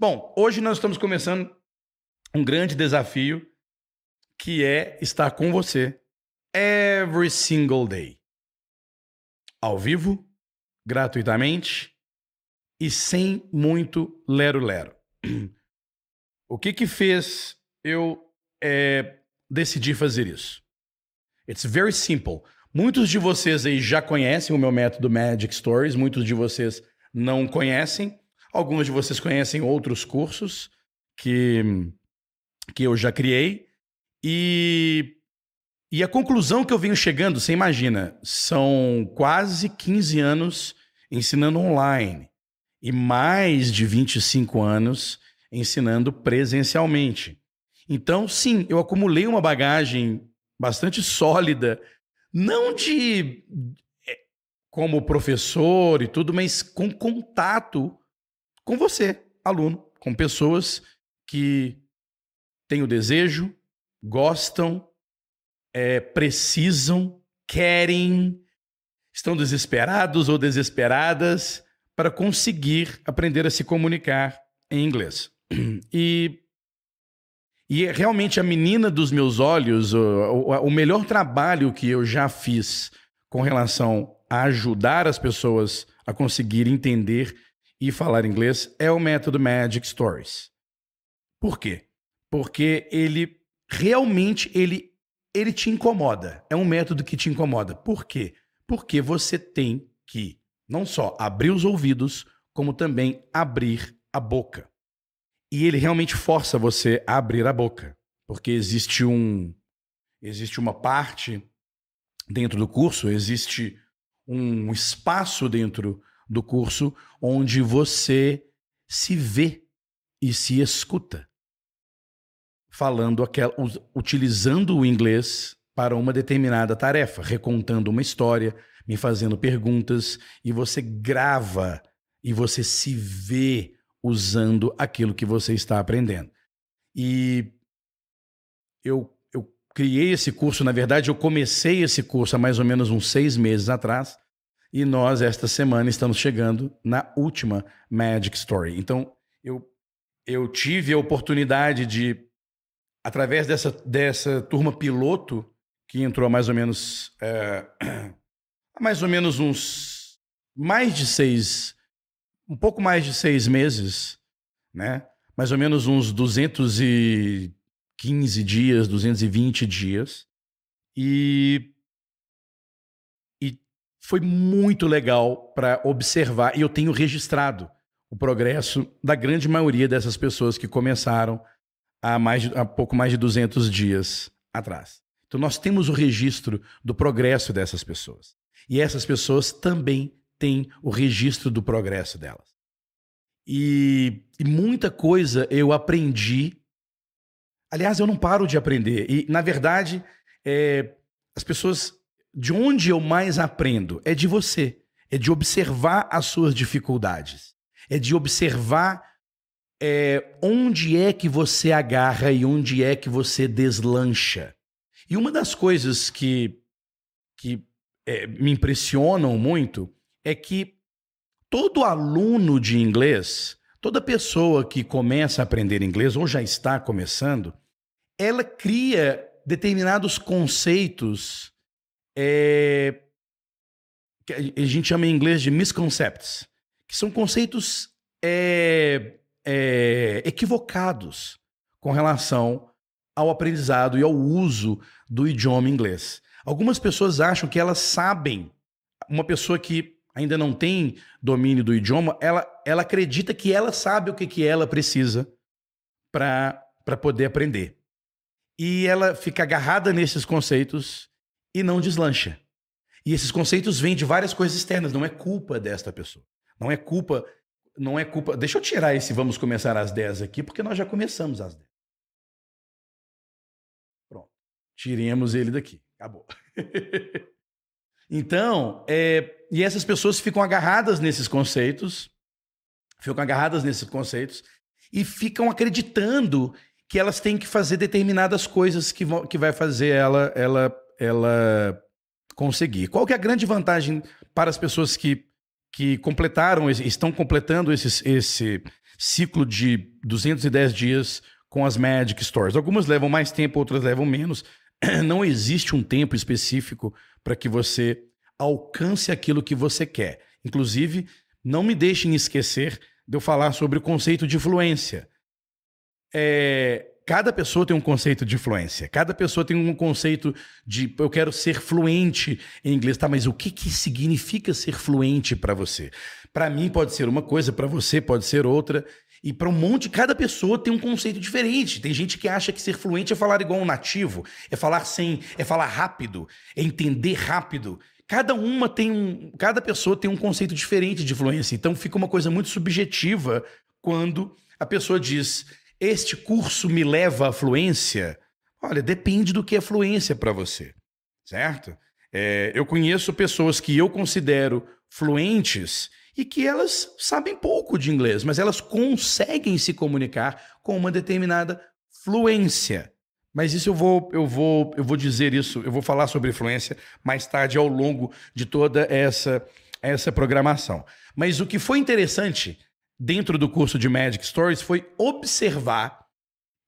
Bom, hoje nós estamos começando um grande desafio que é estar com você every single day. Ao vivo, gratuitamente e sem muito lero-lero. O que que fez eu é, decidir fazer isso? It's very simple. Muitos de vocês aí já conhecem o meu método Magic Stories, muitos de vocês não conhecem. Alguns de vocês conhecem outros cursos que, que eu já criei. E, e a conclusão que eu venho chegando, você imagina, são quase 15 anos ensinando online e mais de 25 anos ensinando presencialmente. Então, sim, eu acumulei uma bagagem bastante sólida, não de é, como professor e tudo, mas com contato com você, aluno, com pessoas que têm o desejo, gostam, é, precisam, querem, estão desesperados ou desesperadas para conseguir aprender a se comunicar em inglês. E, e é realmente a menina dos meus olhos, o, o melhor trabalho que eu já fiz com relação a ajudar as pessoas a conseguir entender e falar inglês é o método Magic Stories. Por quê? Porque ele realmente ele ele te incomoda. É um método que te incomoda. Por quê? Porque você tem que não só abrir os ouvidos, como também abrir a boca. E ele realmente força você a abrir a boca, porque existe um existe uma parte dentro do curso, existe um espaço dentro do curso onde você se vê e se escuta falando aquela, utilizando o inglês para uma determinada tarefa, recontando uma história, me fazendo perguntas e você grava e você se vê usando aquilo que você está aprendendo. E eu, eu criei esse curso, na verdade, eu comecei esse curso há mais ou menos uns seis meses atrás. E nós, esta semana, estamos chegando na última Magic Story. Então, eu, eu tive a oportunidade de, através dessa, dessa turma piloto, que entrou há mais ou menos. É, há mais ou menos uns. Mais de seis. Um pouco mais de seis meses, né? Mais ou menos uns 215 dias, 220 dias. E foi muito legal para observar e eu tenho registrado o progresso da grande maioria dessas pessoas que começaram há, mais há pouco mais de 200 dias atrás. Então nós temos o registro do progresso dessas pessoas. E essas pessoas também têm o registro do progresso delas. E, e muita coisa eu aprendi. Aliás, eu não paro de aprender. E, na verdade, é, as pessoas de onde eu mais aprendo? É de você, é de observar as suas dificuldades, é de observar é, onde é que você agarra e onde é que você deslancha. E uma das coisas que, que é, me impressionam muito é que todo aluno de inglês, toda pessoa que começa a aprender inglês ou já está começando, ela cria determinados conceitos é, a gente chama em inglês de misconcepts, que são conceitos é, é, equivocados com relação ao aprendizado e ao uso do idioma inglês. Algumas pessoas acham que elas sabem, uma pessoa que ainda não tem domínio do idioma, ela, ela acredita que ela sabe o que, que ela precisa para poder aprender. E ela fica agarrada nesses conceitos e não deslancha. E esses conceitos vêm de várias coisas externas, não é culpa desta pessoa. Não é culpa, não é culpa. Deixa eu tirar esse vamos começar às 10 aqui, porque nós já começamos às 10. Pronto. Tiremos ele daqui. Acabou. então, é, e essas pessoas ficam agarradas nesses conceitos, ficam agarradas nesses conceitos e ficam acreditando que elas têm que fazer determinadas coisas que, vão, que vai fazer ela, ela ela conseguir. Qual que é a grande vantagem para as pessoas que, que completaram, estão completando esses, esse... ciclo de 210 dias com as Magic Stores. Algumas levam mais tempo, outras levam menos. Não existe um tempo específico para que você alcance aquilo que você quer. Inclusive, não me deixem esquecer de eu falar sobre o conceito de fluência. É, cada pessoa tem um conceito de fluência, cada pessoa tem um conceito de eu quero ser fluente em inglês, tá? Mas o que, que significa ser fluente para você? Para mim pode ser uma coisa, para você pode ser outra. E para um monte, cada pessoa tem um conceito diferente. Tem gente que acha que ser fluente é falar igual um nativo, é falar sem, é falar rápido, é entender rápido. Cada uma tem um, cada pessoa tem um conceito diferente de fluência. Então fica uma coisa muito subjetiva quando a pessoa diz: "Este curso me leva à fluência". Olha, depende do que é fluência para você, certo? É, eu conheço pessoas que eu considero fluentes e que elas sabem pouco de inglês, mas elas conseguem se comunicar com uma determinada fluência. Mas isso eu vou, eu vou, eu vou dizer isso, eu vou falar sobre fluência mais tarde ao longo de toda essa essa programação. Mas o que foi interessante dentro do curso de Magic Stories foi observar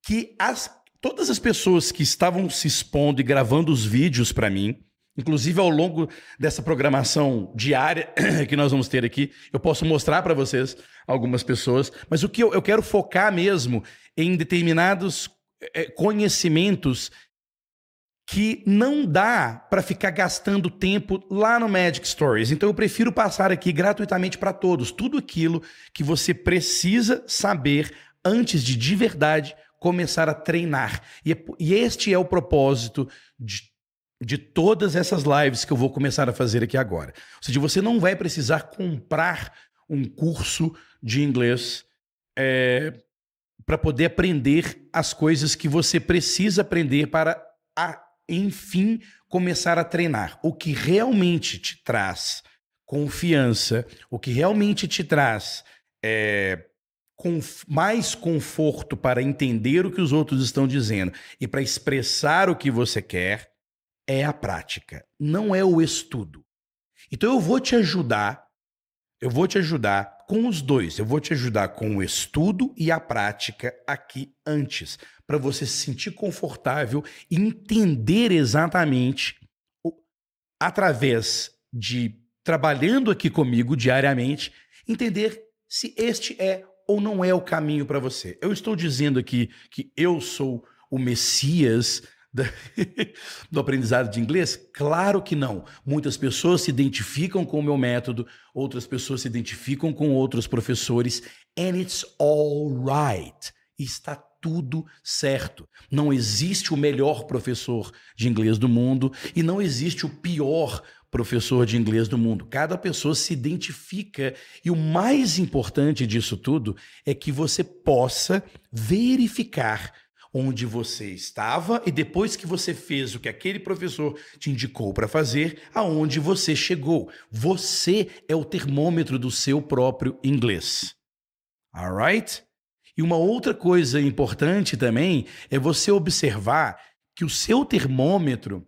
que as, todas as pessoas que estavam se expondo e gravando os vídeos para mim, inclusive ao longo dessa programação diária que nós vamos ter aqui, eu posso mostrar para vocês algumas pessoas, mas o que eu, eu quero focar mesmo em determinados é, conhecimentos que não dá para ficar gastando tempo lá no Magic Stories. Então eu prefiro passar aqui gratuitamente para todos tudo aquilo que você precisa saber antes de de verdade começar a treinar. E, é e este é o propósito de, de todas essas lives que eu vou começar a fazer aqui agora. Ou seja, você não vai precisar comprar um curso de inglês é, para poder aprender as coisas que você precisa aprender para, a, enfim, começar a treinar. O que realmente te traz confiança, o que realmente te traz é, mais conforto para entender o que os outros estão dizendo e para expressar o que você quer é a prática, não é o estudo. Então eu vou te ajudar, eu vou te ajudar com os dois. Eu vou te ajudar com o estudo e a prática aqui antes, para você se sentir confortável e entender exatamente, através de trabalhando aqui comigo diariamente, entender se este é ou não é o caminho para você. Eu estou dizendo aqui que eu sou o Messias do aprendizado de inglês? Claro que não. Muitas pessoas se identificam com o meu método, outras pessoas se identificam com outros professores, and it's all right. Está tudo certo. Não existe o melhor professor de inglês do mundo e não existe o pior professor de inglês do mundo. Cada pessoa se identifica e o mais importante disso tudo é que você possa verificar onde você estava e depois que você fez o que aquele professor te indicou para fazer, aonde você chegou. Você é o termômetro do seu próprio inglês. Alright? E uma outra coisa importante também é você observar que o seu termômetro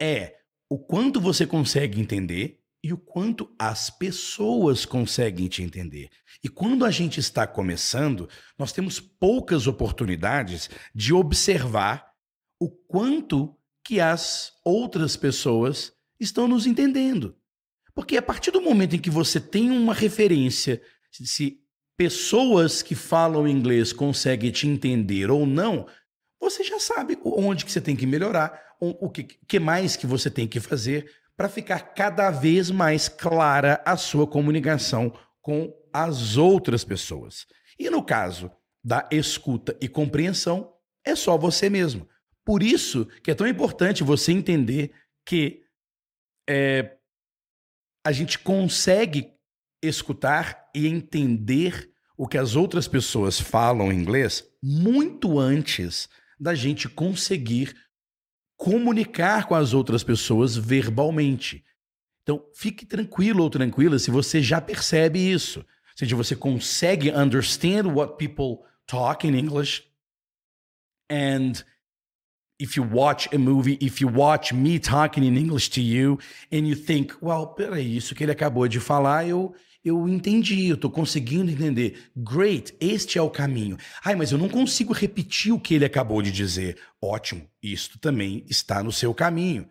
é o quanto você consegue entender e o quanto as pessoas conseguem te entender. E quando a gente está começando, nós temos poucas oportunidades de observar o quanto que as outras pessoas estão nos entendendo. Porque a partir do momento em que você tem uma referência, se pessoas que falam inglês conseguem te entender ou não, você já sabe onde que você tem que melhorar, o que, mais que você tem que fazer para ficar cada vez mais clara a sua comunicação com as outras pessoas. E no caso da escuta e compreensão, é só você mesmo. Por isso que é tão importante você entender que é, a gente consegue escutar e entender o que as outras pessoas falam em inglês muito antes da gente conseguir comunicar com as outras pessoas verbalmente. Então, fique tranquilo ou tranquila se você já percebe isso. Ou seja, você consegue understand what people talk in English. And if you watch a movie, if you watch me talking in English to you, and you think, well, peraí, isso que ele acabou de falar, eu, eu entendi, eu tô conseguindo entender. Great, este é o caminho. Ai, mas eu não consigo repetir o que ele acabou de dizer. Ótimo, isto também está no seu caminho.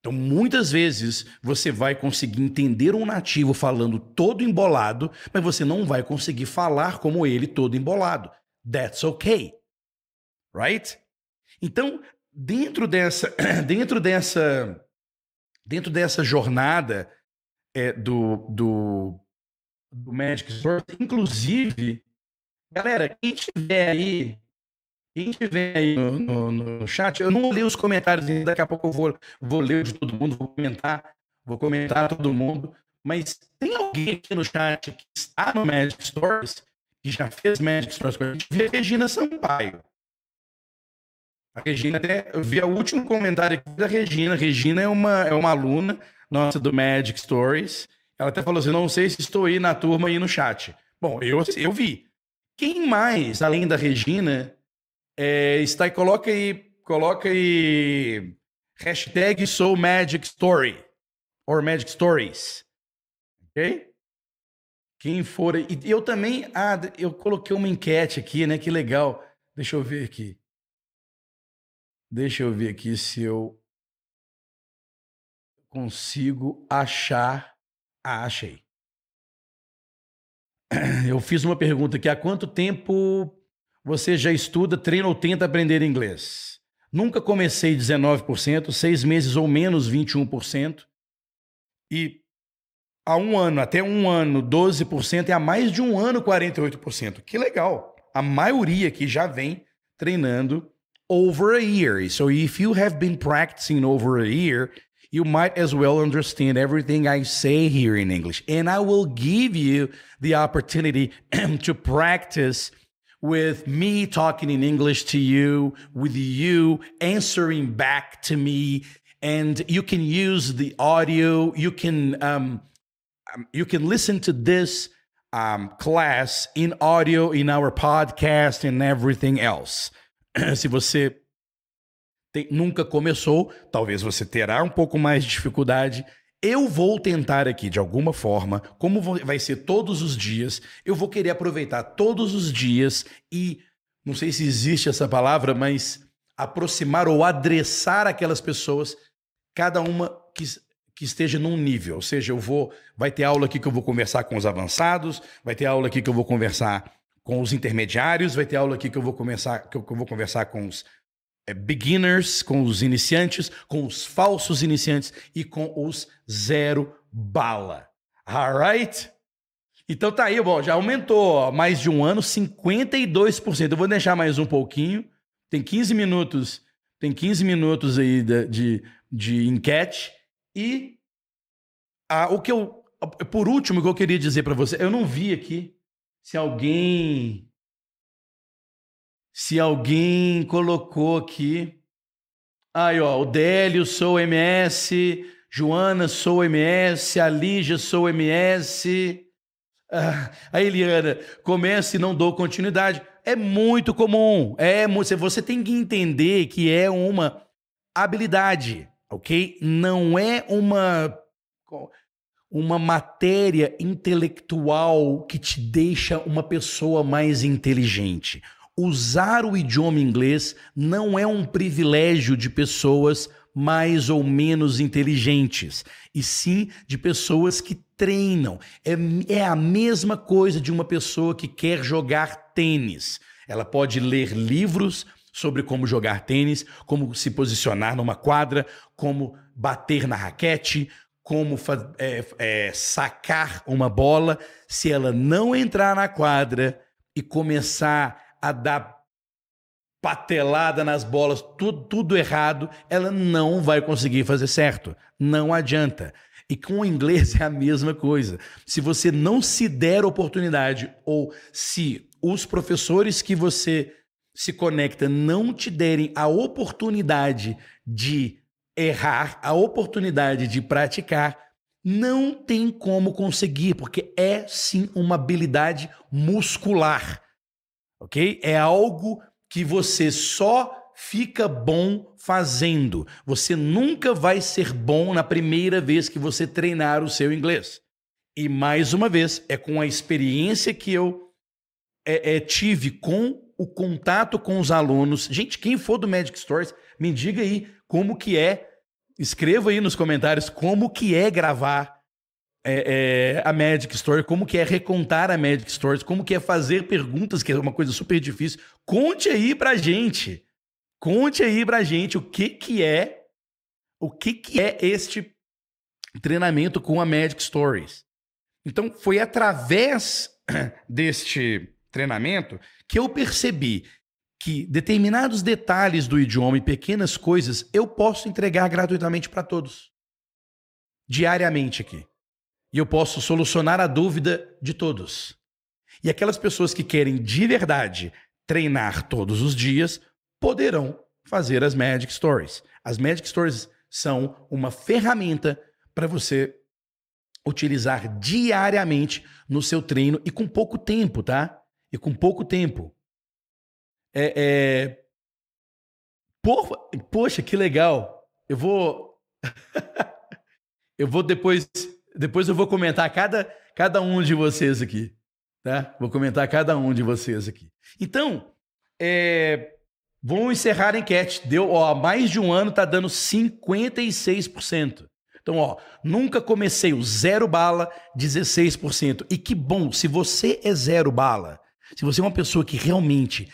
Então, muitas vezes você vai conseguir entender um nativo falando todo embolado, mas você não vai conseguir falar como ele todo embolado. That's okay. Right? Então, dentro dessa dentro dessa dentro dessa jornada é, do, do, do Magic Source, inclusive, galera, quem tiver aí quem estiver aí no, no, no, chat, eu não li os comentários, daqui a pouco eu vou, vou ler de todo mundo, vou comentar, vou comentar todo mundo. Mas tem alguém aqui no chat que está no Magic Stories, que já fez Magic Stories com a gente, vê a Regina Sampaio. A Regina até, eu vi o último comentário aqui da Regina. Regina é uma, é uma aluna nossa do Magic Stories. Ela até falou assim: não sei se estou aí na turma aí no chat. Bom, eu, eu vi. Quem mais, além da Regina, é, está aí, coloca aí, coloca aí hashtag sou Magic Story or Magic Stories. Ok? Quem for. E eu também. Ah, eu coloquei uma enquete aqui, né? Que legal. Deixa eu ver aqui. Deixa eu ver aqui se eu consigo achar. Ah, achei. Eu fiz uma pergunta aqui: há quanto tempo você já estuda, treina ou tenta aprender inglês? Nunca comecei 19%, seis meses ou menos 21%. E há um ano, até um ano, 12%, e há mais de um ano, 48%. Que legal! A maioria aqui já vem treinando over a year. So if you have been practicing over a year, you might as well understand everything I say here in English. And I will give you the opportunity to practice with me talking in English to you, with you answering back to me, and you can use the audio. You can um, um, you can listen to this um, class in audio in our podcast and everything else. Se você nunca começou, talvez você terá um pouco mais de dificuldade eu vou tentar aqui, de alguma forma, como vai ser todos os dias, eu vou querer aproveitar todos os dias e, não sei se existe essa palavra, mas aproximar ou adressar aquelas pessoas, cada uma que, que esteja num nível. Ou seja, eu vou. Vai ter aula aqui que eu vou conversar com os avançados, vai ter aula aqui que eu vou conversar com os intermediários, vai ter aula aqui que eu vou eu, que eu vou conversar com os é, beginners, com os iniciantes, com os falsos iniciantes e com os zero bala. Alright? Então tá aí, bom, já aumentou ó, mais de um ano, 52%. Eu vou deixar mais um pouquinho. Tem 15 minutos, tem 15 minutos aí de, de, de enquete. E o que eu. Por último, o que eu queria dizer para você, eu não vi aqui se alguém se alguém colocou aqui. Aí, ó, o Délio, sou MS. Joana, sou MS. A Lígia, sou MS. Ah, a Eliana, começa e não dou continuidade. É muito comum. É Você tem que entender que é uma habilidade, ok? Não é uma uma matéria intelectual que te deixa uma pessoa mais inteligente usar o idioma inglês não é um privilégio de pessoas mais ou menos inteligentes, e sim de pessoas que treinam. É, é a mesma coisa de uma pessoa que quer jogar tênis. Ela pode ler livros sobre como jogar tênis, como se posicionar numa quadra, como bater na raquete, como é, é, sacar uma bola. Se ela não entrar na quadra e começar a dar patelada nas bolas, tudo, tudo errado, ela não vai conseguir fazer certo. Não adianta. E com o inglês é a mesma coisa. Se você não se der oportunidade, ou se os professores que você se conecta não te derem a oportunidade de errar, a oportunidade de praticar, não tem como conseguir, porque é sim uma habilidade muscular ok? É algo que você só fica bom fazendo. Você nunca vai ser bom na primeira vez que você treinar o seu inglês. E mais uma vez, é com a experiência que eu é, é, tive com o contato com os alunos. Gente, quem for do Magic Stories, me diga aí como que é. Escreva aí nos comentários como que é gravar é, é, a Magic Story, como que é recontar a Magic Stories, como que é fazer perguntas, que é uma coisa super difícil. Conte aí pra gente. Conte aí pra gente o que que é o que que é este treinamento com a Magic Stories. Então, foi através deste treinamento que eu percebi que determinados detalhes do idioma e pequenas coisas eu posso entregar gratuitamente para todos. Diariamente aqui. E eu posso solucionar a dúvida de todos. E aquelas pessoas que querem de verdade treinar todos os dias poderão fazer as Magic Stories. As Magic Stories são uma ferramenta para você utilizar diariamente no seu treino e com pouco tempo, tá? E com pouco tempo. É, é... Por... Poxa, que legal. Eu vou. eu vou depois. Depois eu vou comentar cada, cada um de vocês aqui. Tá? Vou comentar cada um de vocês aqui. Então, é... encerrar a enquete. Deu, ó, mais de um ano tá dando 56%. Então, ó, nunca comecei o zero bala, 16%. E que bom, se você é zero bala, se você é uma pessoa que realmente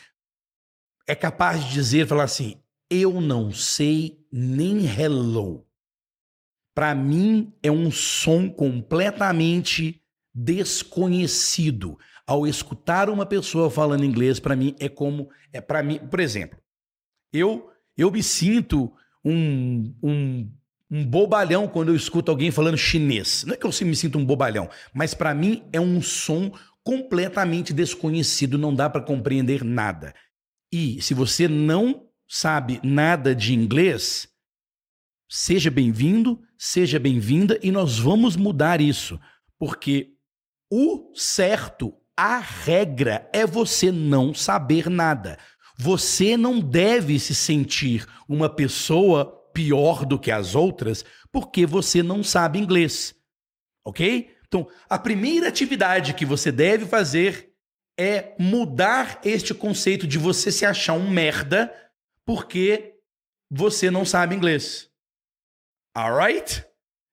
é capaz de dizer, falar assim, eu não sei nem hello. Para mim é um som completamente desconhecido. Ao escutar uma pessoa falando inglês, para mim é como é para mim, por exemplo, eu eu me sinto um, um, um bobalhão quando eu escuto alguém falando chinês. Não é que eu me sinto um bobalhão, mas para mim é um som completamente desconhecido, não dá para compreender nada. E se você não sabe nada de inglês, seja bem-vindo, seja bem-vinda e nós vamos mudar isso, porque o certo, a regra é você não saber nada. Você não deve se sentir uma pessoa pior do que as outras porque você não sabe inglês. Ok? Então, a primeira atividade que você deve fazer é mudar este conceito de você se achar um merda porque você não sabe inglês. Alright?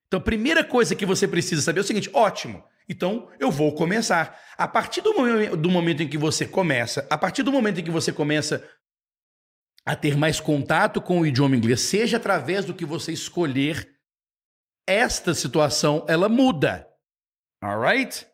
Então, a primeira coisa que você precisa saber é o seguinte: ótimo. Então, eu vou começar. A partir do momento, do momento em que você começa, a partir do momento em que você começa a ter mais contato com o idioma inglês, seja através do que você escolher, esta situação ela muda. Alright?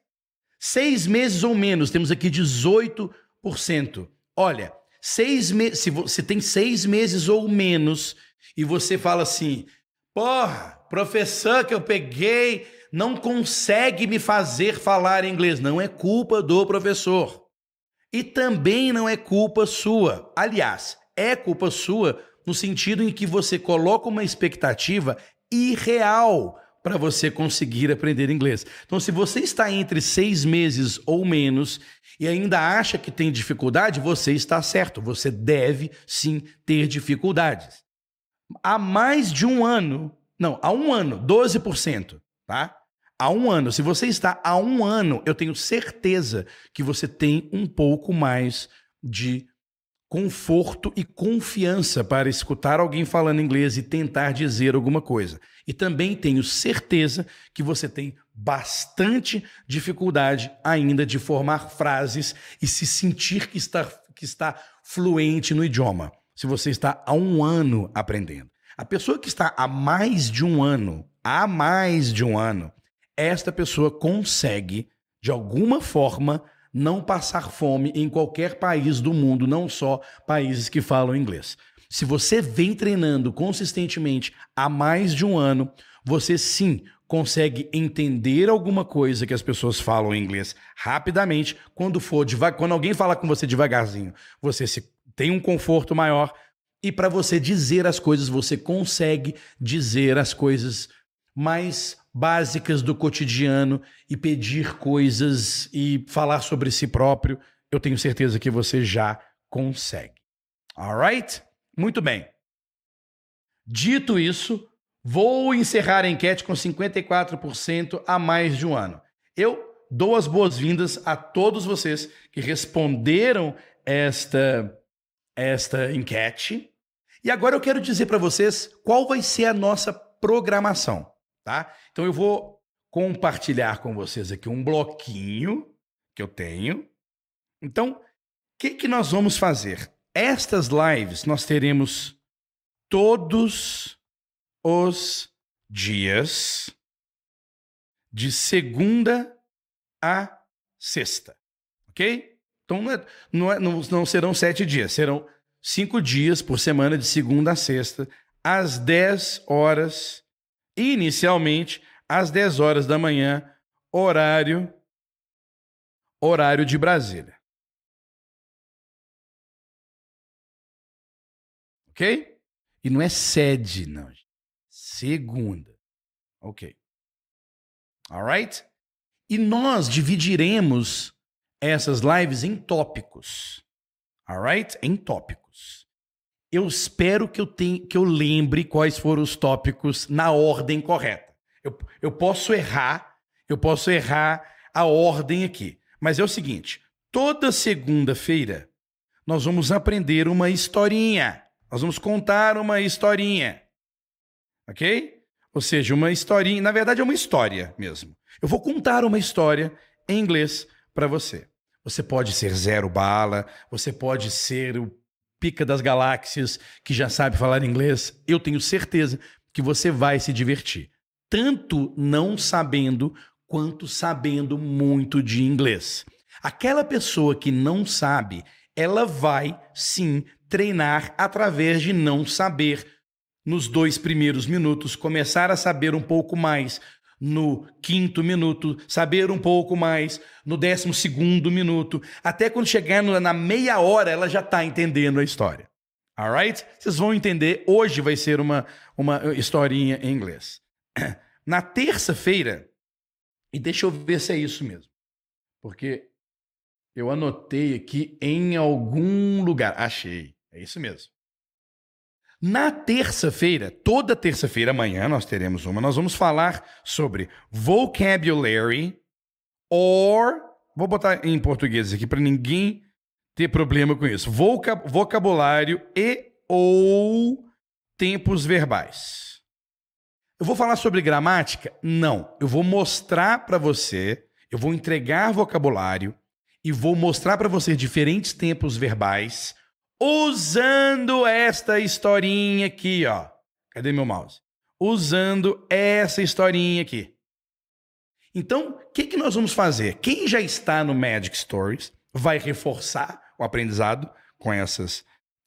Seis meses ou menos, temos aqui 18%. Olha, seis se você tem seis meses ou menos e você fala assim, porra, professor que eu peguei não consegue me fazer falar inglês. Não é culpa do professor. E também não é culpa sua. Aliás, é culpa sua no sentido em que você coloca uma expectativa irreal para você conseguir aprender inglês. Então, se você está entre seis meses ou menos e ainda acha que tem dificuldade, você está certo. Você deve sim ter dificuldades. Há mais de um ano, não, há um ano, 12%, tá? Há um ano. Se você está há um ano, eu tenho certeza que você tem um pouco mais de conforto e confiança para escutar alguém falando inglês e tentar dizer alguma coisa. E também tenho certeza que você tem bastante dificuldade ainda de formar frases e se sentir que está, que está fluente no idioma. Se você está há um ano aprendendo. A pessoa que está há mais de um ano, há mais de um ano, esta pessoa consegue, de alguma forma, não passar fome em qualquer país do mundo, não só países que falam inglês. Se você vem treinando consistentemente há mais de um ano, você sim consegue entender alguma coisa que as pessoas falam em inglês rapidamente. Quando for quando alguém fala com você devagarzinho, você se tem um conforto maior e para você dizer as coisas, você consegue dizer as coisas mais básicas do cotidiano e pedir coisas e falar sobre si próprio. Eu tenho certeza que você já consegue. Alright? Muito bem. Dito isso, vou encerrar a enquete com 54% a mais de um ano. Eu dou as boas-vindas a todos vocês que responderam esta, esta enquete. E agora eu quero dizer para vocês qual vai ser a nossa programação, tá? Então eu vou compartilhar com vocês aqui um bloquinho que eu tenho. Então, o que, que nós vamos fazer? Estas lives nós teremos todos os dias de segunda a sexta. Ok? Então não, é, não, é, não, não serão sete dias, serão cinco dias por semana, de segunda a sexta, às 10 horas, inicialmente às 10 horas da manhã, horário horário de Brasília. Ok? E não é sede, não. Segunda. Ok. Alright? E nós dividiremos essas lives em tópicos. Alright? Em tópicos. Eu espero que eu, tenha, que eu lembre quais foram os tópicos na ordem correta. Eu, eu posso errar, eu posso errar a ordem aqui. Mas é o seguinte: toda segunda-feira nós vamos aprender uma historinha. Nós vamos contar uma historinha. Ok? Ou seja, uma historinha. Na verdade, é uma história mesmo. Eu vou contar uma história em inglês para você. Você pode ser zero bala, você pode ser o pica das galáxias que já sabe falar inglês. Eu tenho certeza que você vai se divertir. Tanto não sabendo quanto sabendo muito de inglês. Aquela pessoa que não sabe, ela vai sim treinar através de não saber nos dois primeiros minutos, começar a saber um pouco mais no quinto minuto, saber um pouco mais no décimo segundo minuto, até quando chegar na meia hora ela já está entendendo a história. Alright? Vocês vão entender. Hoje vai ser uma, uma historinha em inglês. Na terça-feira, e deixa eu ver se é isso mesmo, porque eu anotei aqui em algum lugar. Achei. É isso mesmo. Na terça-feira, toda terça-feira, amanhã nós teremos uma, nós vamos falar sobre vocabulary or. Vou botar em português aqui para ninguém ter problema com isso. Vocab, vocabulário e ou tempos verbais. Eu vou falar sobre gramática? Não. Eu vou mostrar para você, eu vou entregar vocabulário e vou mostrar para você diferentes tempos verbais usando esta historinha aqui, ó. Cadê meu mouse? Usando essa historinha aqui. Então, o que, que nós vamos fazer? Quem já está no Magic Stories vai reforçar o aprendizado com essas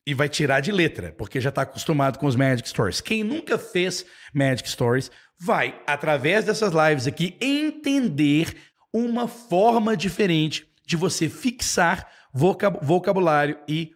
e vai tirar de letra, porque já está acostumado com os Magic Stories. Quem nunca fez Magic Stories vai, através dessas lives aqui, entender uma forma diferente de você fixar vocabulário e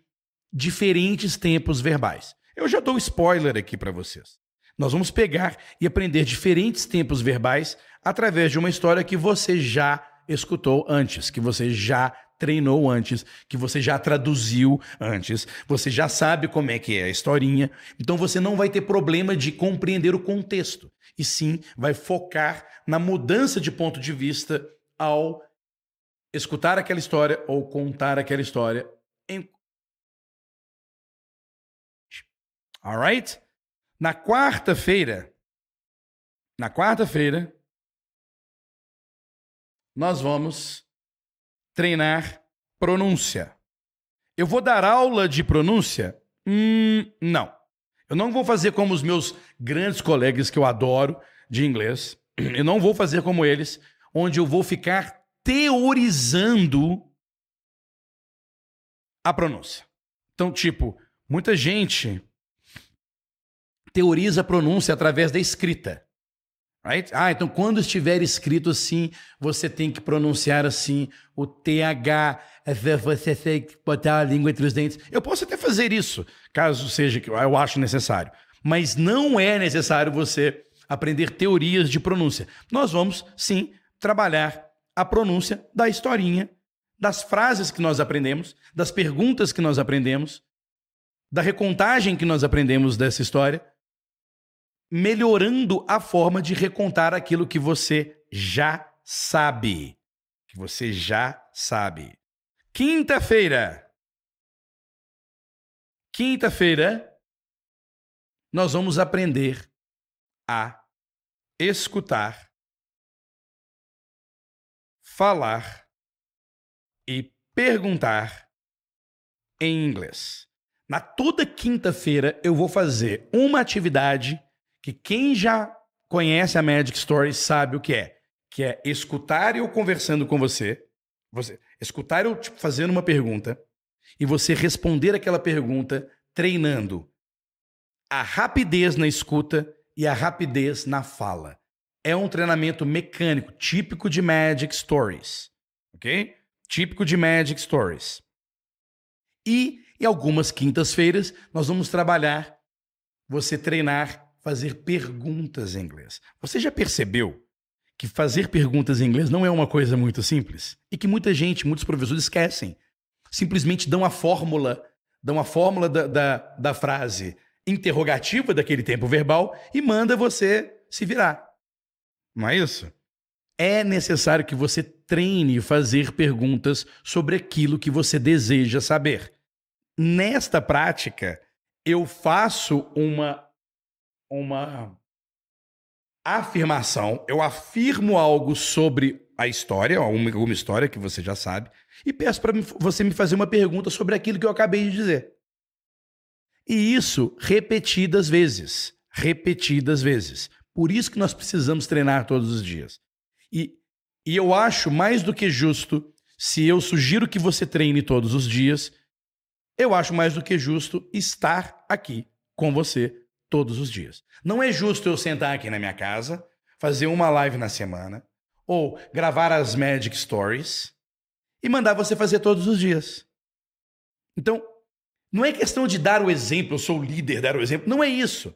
diferentes tempos verbais. Eu já dou spoiler aqui para vocês. Nós vamos pegar e aprender diferentes tempos verbais através de uma história que você já escutou antes, que você já treinou antes, que você já traduziu antes, você já sabe como é que é a historinha. Então você não vai ter problema de compreender o contexto, e sim vai focar na mudança de ponto de vista ao escutar aquela história ou contar aquela história em Alright? Na quarta-feira, na quarta-feira, nós vamos treinar pronúncia. Eu vou dar aula de pronúncia? Hum, não. Eu não vou fazer como os meus grandes colegas que eu adoro de inglês. Eu não vou fazer como eles, onde eu vou ficar teorizando a pronúncia. Então, tipo, muita gente teoriza a pronúncia através da escrita. Right? Ah, então quando estiver escrito assim, você tem que pronunciar assim, o TH, você tem que botar a língua entre os dentes. Eu posso até fazer isso, caso seja que eu acho necessário. Mas não é necessário você aprender teorias de pronúncia. Nós vamos, sim, trabalhar a pronúncia da historinha, das frases que nós aprendemos, das perguntas que nós aprendemos, da recontagem que nós aprendemos dessa história melhorando a forma de recontar aquilo que você já sabe. Que você já sabe. Quinta-feira. Quinta-feira, nós vamos aprender a escutar, falar e perguntar em inglês. Na toda quinta-feira eu vou fazer uma atividade que quem já conhece a Magic Story sabe o que é, que é escutar eu conversando com você, você escutar eu tipo, fazendo uma pergunta e você responder aquela pergunta treinando a rapidez na escuta e a rapidez na fala. É um treinamento mecânico, típico de Magic Stories, ok? Típico de Magic Stories. E em algumas quintas-feiras nós vamos trabalhar você treinar fazer perguntas em inglês. Você já percebeu que fazer perguntas em inglês não é uma coisa muito simples? E que muita gente, muitos professores esquecem. Simplesmente dão a fórmula, dão a fórmula da, da, da frase interrogativa daquele tempo verbal e manda você se virar. Não é isso? É necessário que você treine fazer perguntas sobre aquilo que você deseja saber. Nesta prática, eu faço uma uma afirmação, eu afirmo algo sobre a história, alguma história que você já sabe, e peço para você me fazer uma pergunta sobre aquilo que eu acabei de dizer. E isso repetidas vezes. Repetidas vezes. Por isso que nós precisamos treinar todos os dias. E, e eu acho mais do que justo se eu sugiro que você treine todos os dias, eu acho mais do que justo estar aqui com você todos os dias. Não é justo eu sentar aqui na minha casa, fazer uma live na semana, ou gravar as Magic Stories e mandar você fazer todos os dias. Então, não é questão de dar o exemplo, eu sou o líder, dar o exemplo. Não é isso.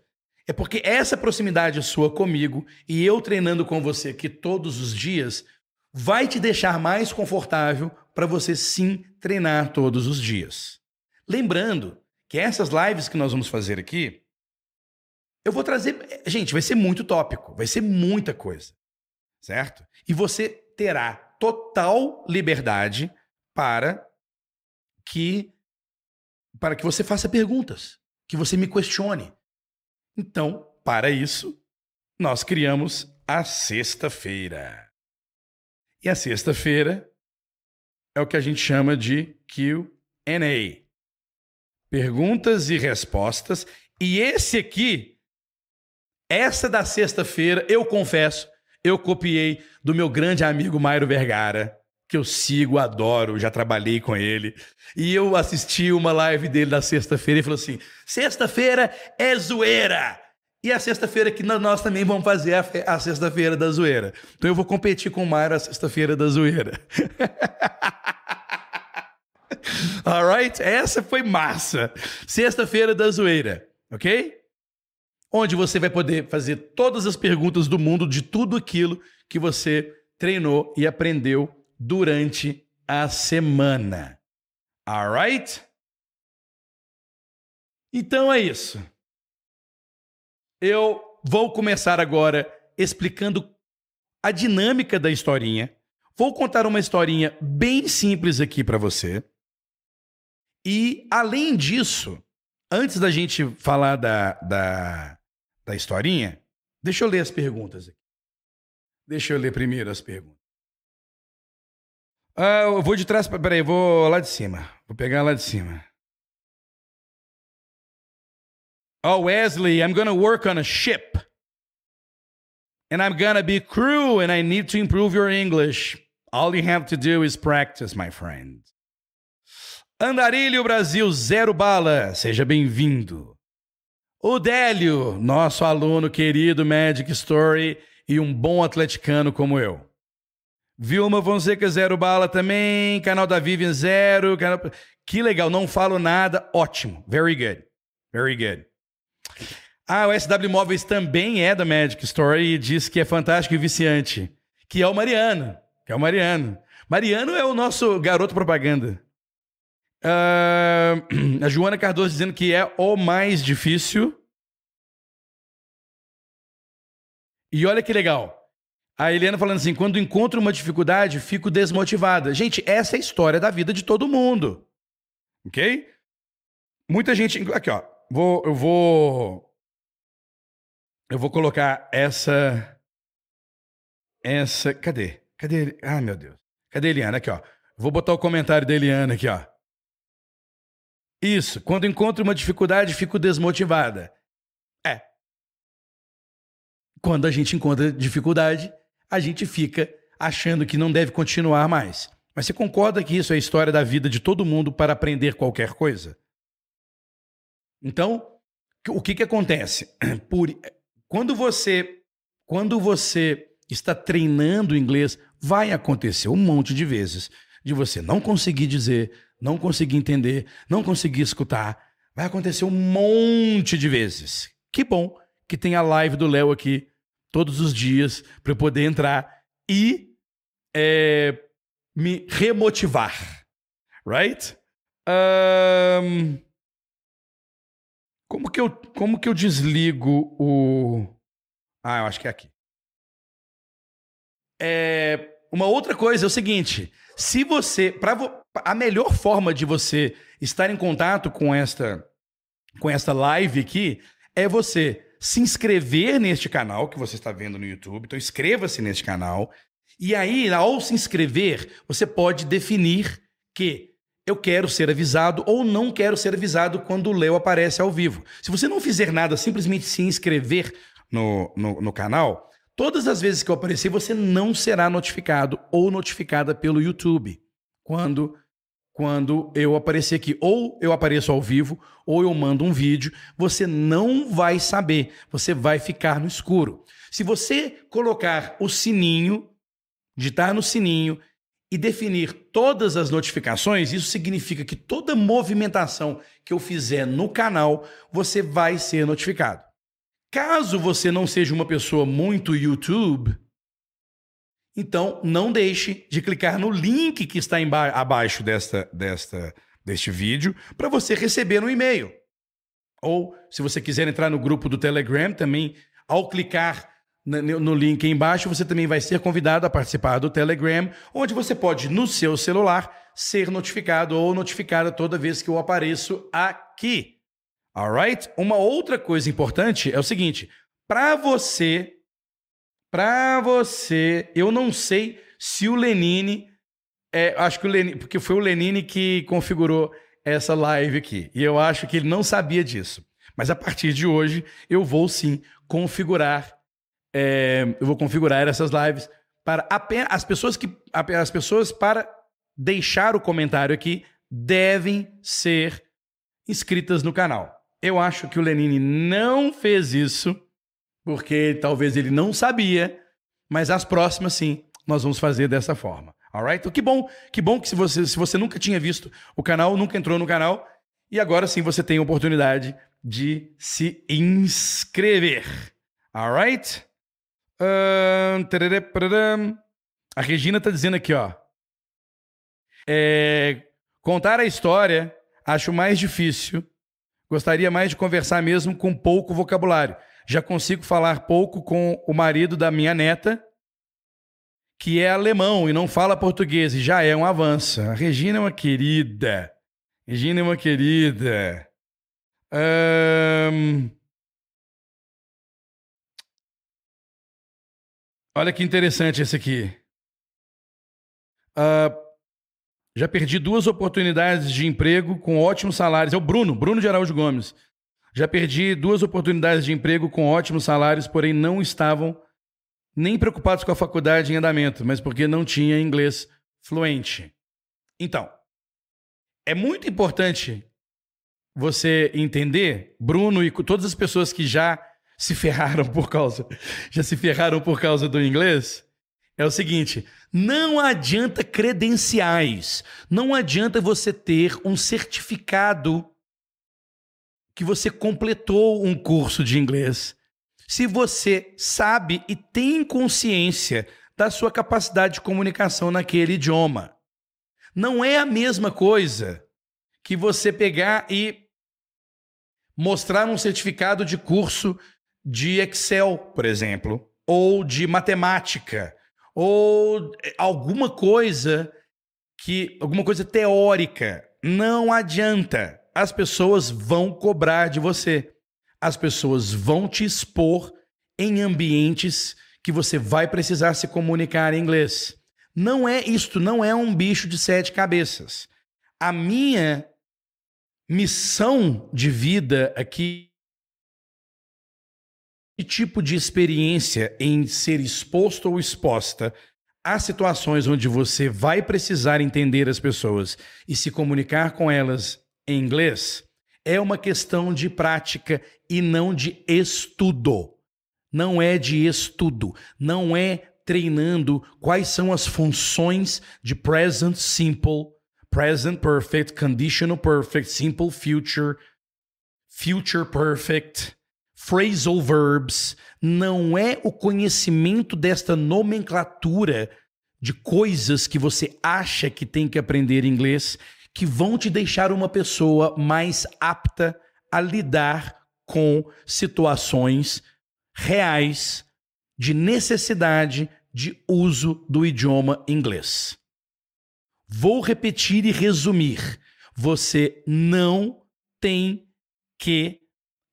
É porque essa proximidade sua comigo e eu treinando com você aqui todos os dias vai te deixar mais confortável para você sim treinar todos os dias. Lembrando que essas lives que nós vamos fazer aqui, eu vou trazer. Gente, vai ser muito tópico, vai ser muita coisa. Certo? E você terá total liberdade para que para que você faça perguntas, que você me questione. Então, para isso, nós criamos a sexta-feira. E a sexta-feira é o que a gente chama de Q&A. Perguntas e respostas. E esse aqui essa da sexta-feira, eu confesso, eu copiei do meu grande amigo Mairo Vergara, que eu sigo, adoro, já trabalhei com ele. E eu assisti uma live dele na sexta-feira e falou assim: sexta-feira é zoeira! E a sexta-feira que nós também vamos fazer a, a sexta-feira da zoeira. Então eu vou competir com o Mairo a sexta-feira da zoeira. Alright? Essa foi massa. Sexta-feira da zoeira, ok? Onde você vai poder fazer todas as perguntas do mundo de tudo aquilo que você treinou e aprendeu durante a semana. Alright? Então é isso. Eu vou começar agora explicando a dinâmica da historinha. Vou contar uma historinha bem simples aqui para você. E, além disso, antes da gente falar da, da, da historinha, deixa eu ler as perguntas aqui. Deixa eu ler primeiro as perguntas. Ah, eu vou de trás, peraí, vou lá de cima. Vou pegar lá de cima. Oh, Wesley, I'm gonna work on a ship. And I'm gonna be crew and I need to improve your English. All you have to do is practice, my friend. Andarilho Brasil, zero bala. Seja bem-vindo. O Délio, nosso aluno querido Magic Story e um bom atleticano como eu. Vilma Fonseca, zero bala também. Canal da Vivian, zero. Canal... Que legal, não falo nada. Ótimo. Very good. Very good. Ah, o SW Móveis também é da Magic Story e diz que é fantástico e viciante. Que é o Mariano. Que é o Mariano. Mariano é o nosso garoto propaganda. Uh, a Joana Cardoso dizendo que é o mais difícil. E olha que legal. A Eliana falando assim: quando encontro uma dificuldade, fico desmotivada. Gente, essa é a história da vida de todo mundo. Ok? Muita gente. Aqui, ó. Vou, eu vou. Eu vou colocar essa. Essa. Cadê? Cadê? Ah, meu Deus. Cadê a Eliana? Aqui, ó. Vou botar o comentário da Eliana aqui, ó. Isso. Quando encontro uma dificuldade, fico desmotivada. É. Quando a gente encontra dificuldade, a gente fica achando que não deve continuar mais. Mas você concorda que isso é a história da vida de todo mundo para aprender qualquer coisa? Então, o que, que acontece? Por, quando você quando você está treinando inglês, vai acontecer um monte de vezes de você não conseguir dizer, não conseguir entender, não conseguir escutar. Vai acontecer um monte de vezes. Que bom que tem a live do Léo aqui todos os dias para eu poder entrar e é, me remotivar. Right? Um, como, que eu, como que eu desligo o. Ah, eu acho que é aqui. É, uma outra coisa é o seguinte: se você. A melhor forma de você estar em contato com esta, com esta live aqui é você se inscrever neste canal que você está vendo no YouTube. Então, inscreva-se neste canal. E aí, ao se inscrever, você pode definir que eu quero ser avisado ou não quero ser avisado quando o Leo aparece ao vivo. Se você não fizer nada, simplesmente se inscrever no, no, no canal, todas as vezes que eu aparecer, você não será notificado ou notificada pelo YouTube quando quando eu aparecer aqui. Ou eu apareço ao vivo, ou eu mando um vídeo, você não vai saber, você vai ficar no escuro. Se você colocar o sininho, digitar no sininho e definir todas as notificações, isso significa que toda movimentação que eu fizer no canal, você vai ser notificado. Caso você não seja uma pessoa muito YouTube, então, não deixe de clicar no link que está abaixo desta, desta, deste vídeo para você receber um e-mail. Ou, se você quiser entrar no grupo do Telegram, também, ao clicar no link embaixo, você também vai ser convidado a participar do Telegram, onde você pode, no seu celular, ser notificado ou notificada toda vez que eu apareço aqui. Alright? Uma outra coisa importante é o seguinte: para você para você, eu não sei se o Lenine. É, acho que o Lenine. Porque foi o Lenine que configurou essa live aqui. E eu acho que ele não sabia disso. Mas a partir de hoje, eu vou sim configurar. É, eu vou configurar essas lives para apenas as pessoas que as pessoas para deixar o comentário aqui devem ser inscritas no canal. Eu acho que o Lenine não fez isso porque talvez ele não sabia, mas as próximas sim, nós vamos fazer dessa forma. Alright? Então, que bom, que bom que se você, se você nunca tinha visto o canal, nunca entrou no canal, e agora sim você tem a oportunidade de se inscrever. Alright? A Regina está dizendo aqui, ó. É, contar a história acho mais difícil. Gostaria mais de conversar mesmo com pouco vocabulário já consigo falar pouco com o marido da minha neta, que é alemão e não fala português, e já é um avanço. A Regina é uma querida. Regina é uma querida. Um... Olha que interessante esse aqui. Uh, já perdi duas oportunidades de emprego com ótimos salários. É o Bruno, Bruno de Araújo Gomes. Já perdi duas oportunidades de emprego com ótimos salários, porém não estavam nem preocupados com a faculdade em andamento, mas porque não tinha inglês fluente. Então, é muito importante você entender, Bruno e todas as pessoas que já se ferraram por causa, já se ferraram por causa do inglês, é o seguinte: não adianta credenciais, não adianta você ter um certificado que você completou um curso de inglês, se você sabe e tem consciência da sua capacidade de comunicação naquele idioma. Não é a mesma coisa que você pegar e mostrar um certificado de curso de Excel, por exemplo, ou de matemática, ou alguma coisa que alguma coisa teórica, não adianta. As pessoas vão cobrar de você. As pessoas vão te expor em ambientes que você vai precisar se comunicar em inglês. Não é isto, não é um bicho de sete cabeças. A minha missão de vida aqui que tipo de experiência em ser exposto ou exposta a situações onde você vai precisar entender as pessoas e se comunicar com elas em inglês é uma questão de prática e não de estudo. Não é de estudo, não é treinando quais são as funções de present simple, present perfect, conditional perfect, simple future, future perfect, phrasal verbs. Não é o conhecimento desta nomenclatura de coisas que você acha que tem que aprender inglês que vão te deixar uma pessoa mais apta a lidar com situações reais de necessidade de uso do idioma inglês. Vou repetir e resumir. Você não tem que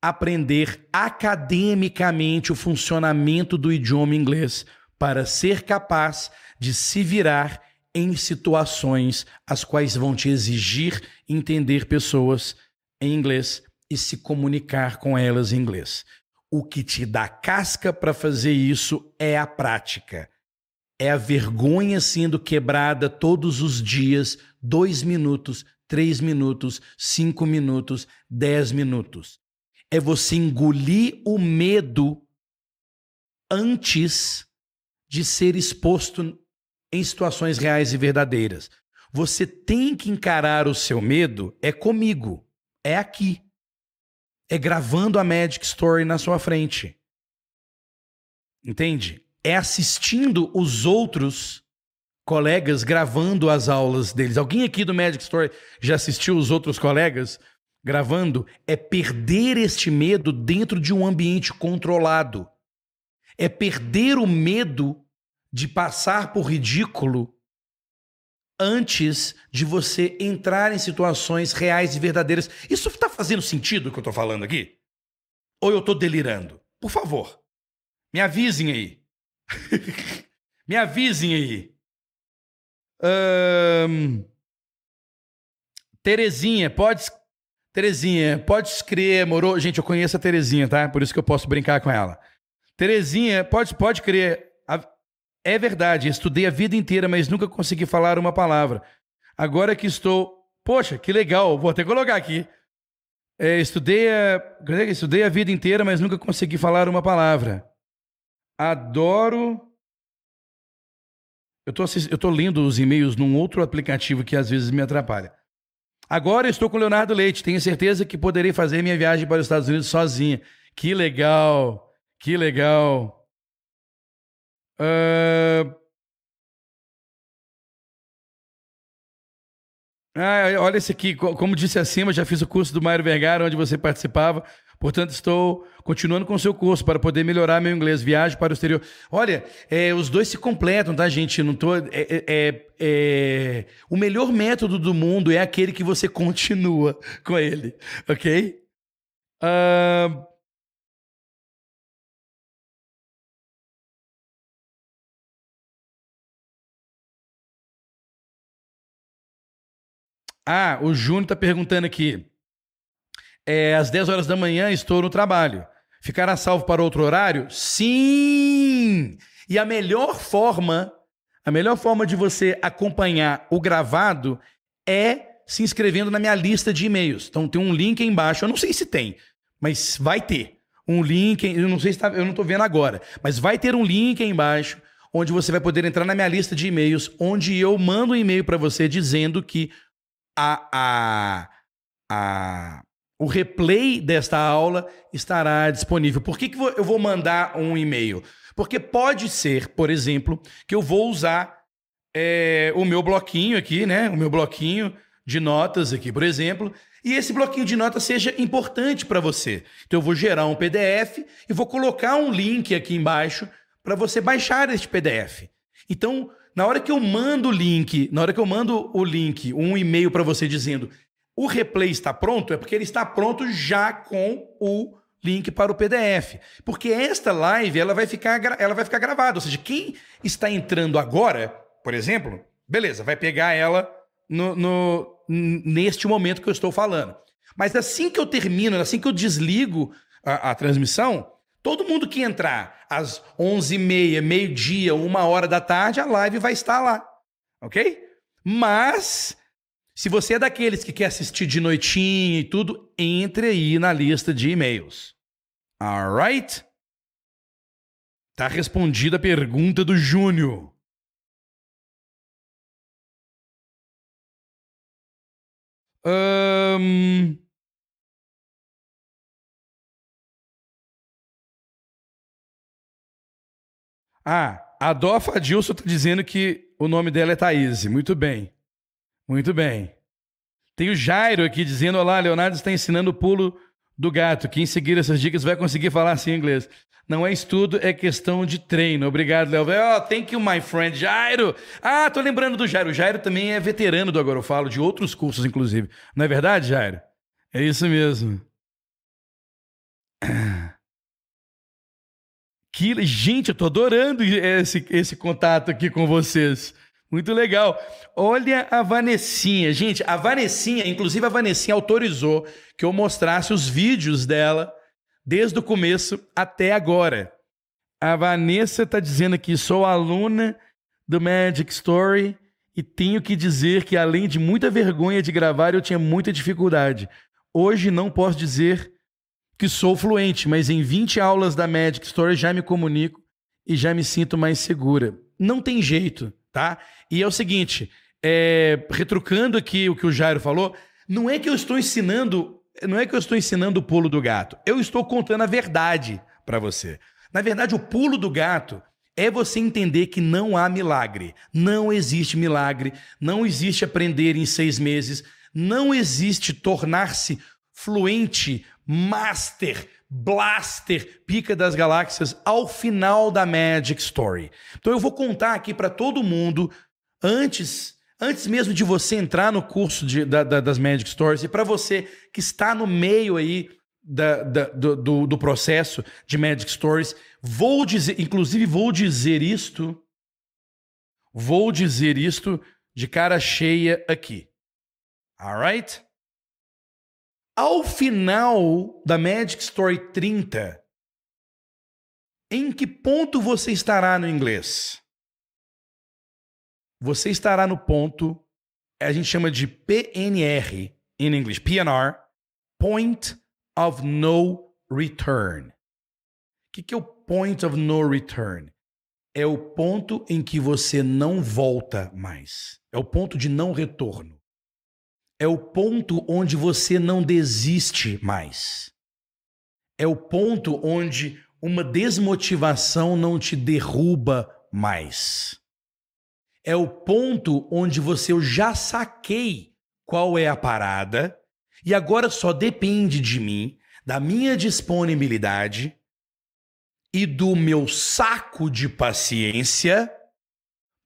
aprender academicamente o funcionamento do idioma inglês para ser capaz de se virar em situações as quais vão te exigir entender pessoas em inglês e se comunicar com elas em inglês. O que te dá casca para fazer isso é a prática. É a vergonha sendo quebrada todos os dias, dois minutos, três minutos, cinco minutos, dez minutos. É você engolir o medo antes de ser exposto em situações reais e verdadeiras. Você tem que encarar o seu medo é comigo, é aqui. É gravando a Magic Story na sua frente. Entende? É assistindo os outros colegas gravando as aulas deles. Alguém aqui do Magic Story já assistiu os outros colegas gravando? É perder este medo dentro de um ambiente controlado. É perder o medo de passar por ridículo antes de você entrar em situações reais e verdadeiras. Isso está fazendo sentido o que eu estou falando aqui? Ou eu estou delirando? Por favor, me avisem aí. me avisem aí. Um... Terezinha, pode. Terezinha, pode escrever, morou. Gente, eu conheço a Terezinha, tá? Por isso que eu posso brincar com ela. Terezinha, pode, pode crer. É verdade, estudei a vida inteira, mas nunca consegui falar uma palavra. Agora que estou. Poxa, que legal, vou até colocar aqui. É, estudei, a... estudei a vida inteira, mas nunca consegui falar uma palavra. Adoro. Eu estou eu tô lendo os e-mails num outro aplicativo que às vezes me atrapalha. Agora estou com Leonardo Leite. Tenho certeza que poderei fazer minha viagem para os Estados Unidos sozinha. Que legal, que legal. Uh... Ah, olha esse aqui. Como disse acima, já fiz o curso do Mário Vergara, onde você participava. Portanto, estou continuando com o seu curso para poder melhorar meu inglês. Viagem para o exterior. Olha, é, os dois se completam, tá, gente? Não tô. É, é, é, é o melhor método do mundo é aquele que você continua com ele, ok? Uh... Ah, o Júnior está perguntando aqui. É, às 10 horas da manhã estou no trabalho. Ficará salvo para outro horário? Sim! E a melhor forma, a melhor forma de você acompanhar o gravado é se inscrevendo na minha lista de e-mails. Então tem um link aí embaixo, eu não sei se tem, mas vai ter. Um link, eu não sei se tá, eu não estou vendo agora, mas vai ter um link aí embaixo onde você vai poder entrar na minha lista de e-mails, onde eu mando um e-mail para você dizendo que a, a, a, o replay desta aula estará disponível. Por que, que eu vou mandar um e-mail? Porque pode ser, por exemplo, que eu vou usar é, o meu bloquinho aqui, né? O meu bloquinho de notas aqui, por exemplo, e esse bloquinho de notas seja importante para você. Então eu vou gerar um PDF e vou colocar um link aqui embaixo para você baixar este PDF. Então, na hora que eu mando o link, na hora que eu mando o link, um e-mail para você dizendo o replay está pronto, é porque ele está pronto já com o link para o PDF. Porque esta live ela vai ficar, ela vai ficar gravada. Ou seja, quem está entrando agora, por exemplo, beleza, vai pegar ela no, no, neste momento que eu estou falando. Mas assim que eu termino, assim que eu desligo a, a transmissão, todo mundo que entrar às 11h30, meio-dia, uma hora da tarde, a live vai estar lá. Ok? Mas se você é daqueles que quer assistir de noitinha e tudo, entre aí na lista de e-mails. Alright? Tá respondida a pergunta do Júnior. Um... Ah, a Dofa Adilson está dizendo que o nome dela é Thaís. Muito bem. Muito bem. Tem o Jairo aqui dizendo: Olá, Leonardo está ensinando o pulo do gato. Quem seguir essas dicas vai conseguir falar assim inglês. Não é estudo, é questão de treino. Obrigado, Léo. Oh, thank you, my friend. Jairo. Ah, tô lembrando do Jairo. O Jairo também é veterano do Agora Eu Falo, de outros cursos, inclusive. Não é verdade, Jairo? É isso mesmo. Que, gente, eu tô adorando esse, esse contato aqui com vocês. Muito legal. Olha a Vanessinha. Gente, a Vanessinha, inclusive a Vanessinha autorizou que eu mostrasse os vídeos dela desde o começo até agora. A Vanessa está dizendo aqui: sou aluna do Magic Story e tenho que dizer que, além de muita vergonha de gravar, eu tinha muita dificuldade. Hoje não posso dizer que sou fluente, mas em 20 aulas da Magic Story já me comunico e já me sinto mais segura. Não tem jeito, tá? E é o seguinte, é, retrucando aqui o que o Jairo falou, não é que eu estou ensinando não é que eu estou ensinando o pulo do gato. Eu estou contando a verdade para você. Na verdade, o pulo do gato é você entender que não há milagre. Não existe milagre. Não existe aprender em seis meses. Não existe tornar-se fluente, master, blaster, pica das galáxias ao final da Magic Story. Então eu vou contar aqui para todo mundo antes Antes mesmo de você entrar no curso de, da, da, das Magic Stories, e para você que está no meio aí da, do, do, do, processo de Magic Stories, vou dizer, inclusive vou dizer isto, vou dizer isto de cara cheia aqui. Alright? Ao final da Magic Story 30, em que ponto você estará no inglês? você estará no ponto, a gente chama de PNR em inglês, PNR, Point of No Return. O que, que é o Point of No Return? É o ponto em que você não volta mais. É o ponto de não retorno. É o ponto onde você não desiste mais. É o ponto onde uma desmotivação não te derruba mais é o ponto onde você eu já saquei qual é a parada e agora só depende de mim, da minha disponibilidade e do meu saco de paciência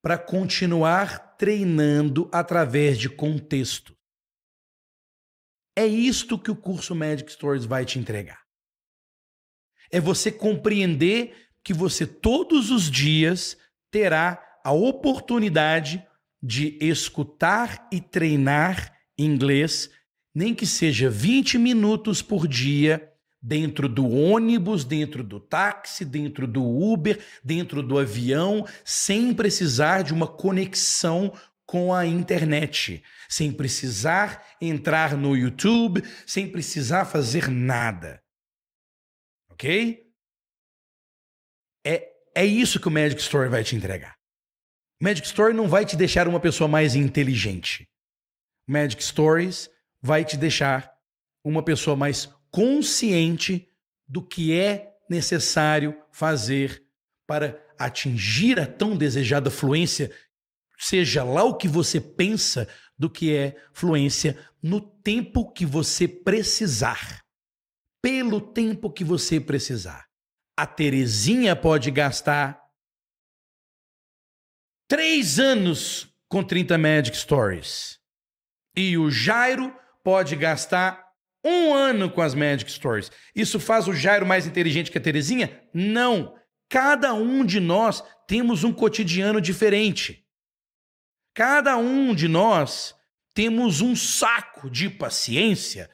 para continuar treinando através de contexto. É isto que o curso Magic Stories vai te entregar. É você compreender que você todos os dias terá a oportunidade de escutar e treinar inglês, nem que seja 20 minutos por dia, dentro do ônibus, dentro do táxi, dentro do Uber, dentro do avião, sem precisar de uma conexão com a internet, sem precisar entrar no YouTube, sem precisar fazer nada. Ok? É, é isso que o Magic Story vai te entregar. Magic Story não vai te deixar uma pessoa mais inteligente. Magic Stories vai te deixar uma pessoa mais consciente do que é necessário fazer para atingir a tão desejada fluência, seja lá o que você pensa do que é fluência, no tempo que você precisar. Pelo tempo que você precisar. A Terezinha pode gastar três anos com 30 Magic Stories. E o Jairo pode gastar um ano com as Magic Stories. Isso faz o Jairo mais inteligente que a Terezinha? Não. Cada um de nós temos um cotidiano diferente. Cada um de nós temos um saco de paciência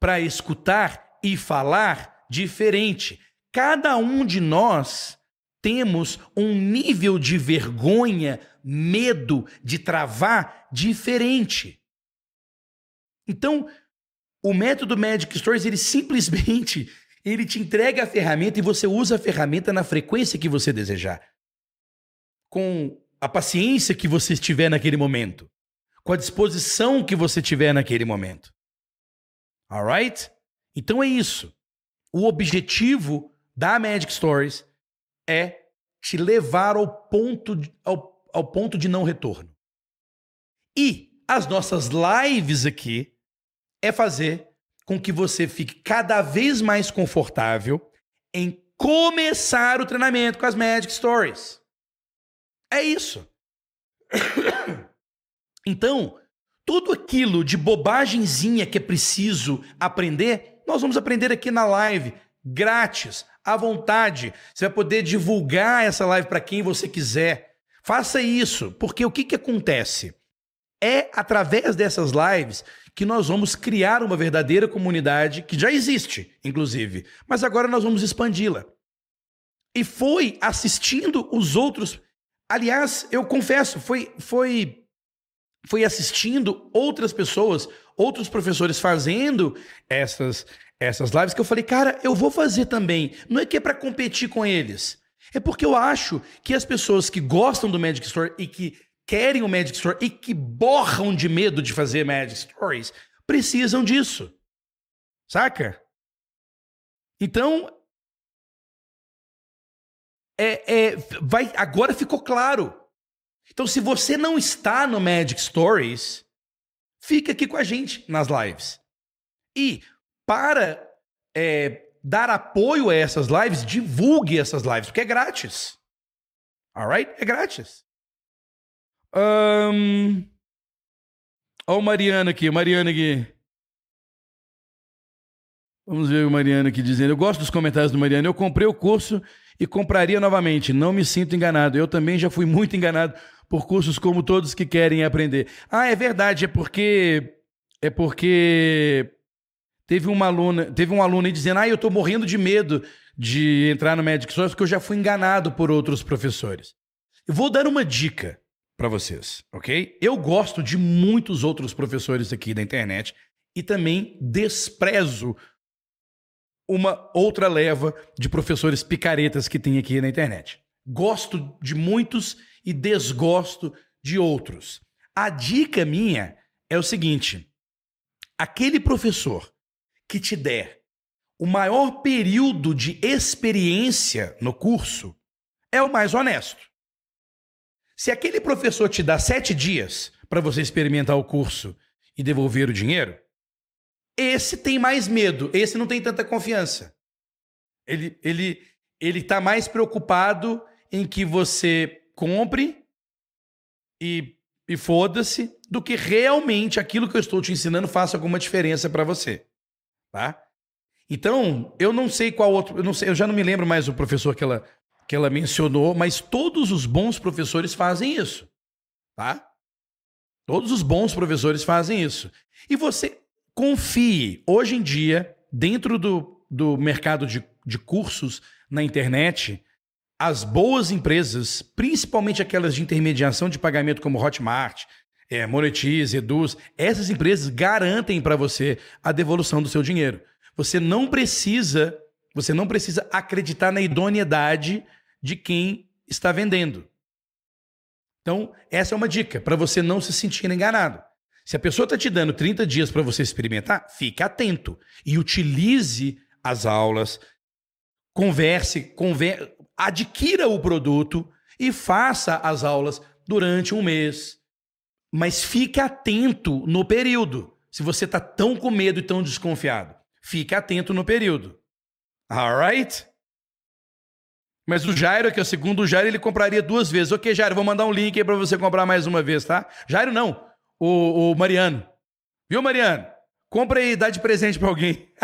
para escutar e falar diferente. Cada um de nós temos um nível de vergonha, medo de travar diferente. Então, o método Magic Stories, ele simplesmente ele te entrega a ferramenta e você usa a ferramenta na frequência que você desejar. Com a paciência que você estiver naquele momento. Com a disposição que você tiver naquele momento. Alright? Então é isso. O objetivo da Magic Stories é te levar ao ponto, de, ao, ao ponto de não retorno. E as nossas lives aqui é fazer com que você fique cada vez mais confortável em começar o treinamento com as Magic Stories. É isso. Então, tudo aquilo de bobagemzinha que é preciso aprender, nós vamos aprender aqui na live, grátis, à vontade. Você vai poder divulgar essa live para quem você quiser. Faça isso, porque o que, que acontece? É através dessas lives que nós vamos criar uma verdadeira comunidade que já existe, inclusive, mas agora nós vamos expandi-la. E foi assistindo os outros. Aliás, eu confesso, foi, foi, foi assistindo outras pessoas, outros professores fazendo essas, essas lives que eu falei, cara, eu vou fazer também. Não é que é para competir com eles. É porque eu acho que as pessoas que gostam do Magic Store e que querem o Magic Story e que borram de medo de fazer Magic Stories precisam disso. Saca? Então. É, é, vai, agora ficou claro. Então, se você não está no Magic Stories, fica aqui com a gente nas lives. E para é, dar apoio a essas lives, divulgue essas lives, porque é grátis. Alright? É grátis. Um... Olha o Mariana aqui, Mariana aqui. Vamos ver o Mariana aqui dizendo. Eu gosto dos comentários do Mariana. Eu comprei o curso e compraria novamente. Não me sinto enganado. Eu também já fui muito enganado por cursos como todos que querem aprender. Ah, é verdade. É porque. É porque. Teve uma aluna, teve um aluno aí dizendo: Ah, eu tô morrendo de medo de entrar no Magic Source porque eu já fui enganado por outros professores. Eu vou dar uma dica para vocês, ok? Eu gosto de muitos outros professores aqui da internet e também desprezo uma outra leva de professores picaretas que tem aqui na internet. Gosto de muitos e desgosto de outros. A dica minha é o seguinte: aquele professor que te der o maior período de experiência no curso é o mais honesto. Se aquele professor te dá sete dias para você experimentar o curso e devolver o dinheiro, esse tem mais medo, esse não tem tanta confiança. Ele ele ele está mais preocupado em que você compre e, e foda-se do que realmente aquilo que eu estou te ensinando faça alguma diferença para você, tá? Então, eu não sei qual outro, eu não sei, eu já não me lembro mais o professor que ela que ela mencionou, mas todos os bons professores fazem isso, tá? Todos os bons professores fazem isso. E você confie, hoje em dia, dentro do, do mercado de, de cursos na internet, as boas empresas, principalmente aquelas de intermediação de pagamento como Hotmart, é, Monetize, Eduz, essas empresas garantem para você a devolução do seu dinheiro. Você não precisa, você não precisa acreditar na idoneidade de quem está vendendo. Então, essa é uma dica para você não se sentir enganado. Se a pessoa está te dando 30 dias para você experimentar, fique atento e utilize as aulas, converse, conver... adquira o produto e faça as aulas durante um mês. Mas fique atento no período. Se você está tão com medo e tão desconfiado, fique atento no período. Alright? Mas o Jairo, que é o segundo, o Jairo ele compraria duas vezes. Ok, Jairo, vou mandar um link aí pra você comprar mais uma vez, tá? Jairo não, o, o Mariano. Viu, Mariano? Compra aí, dá de presente pra alguém.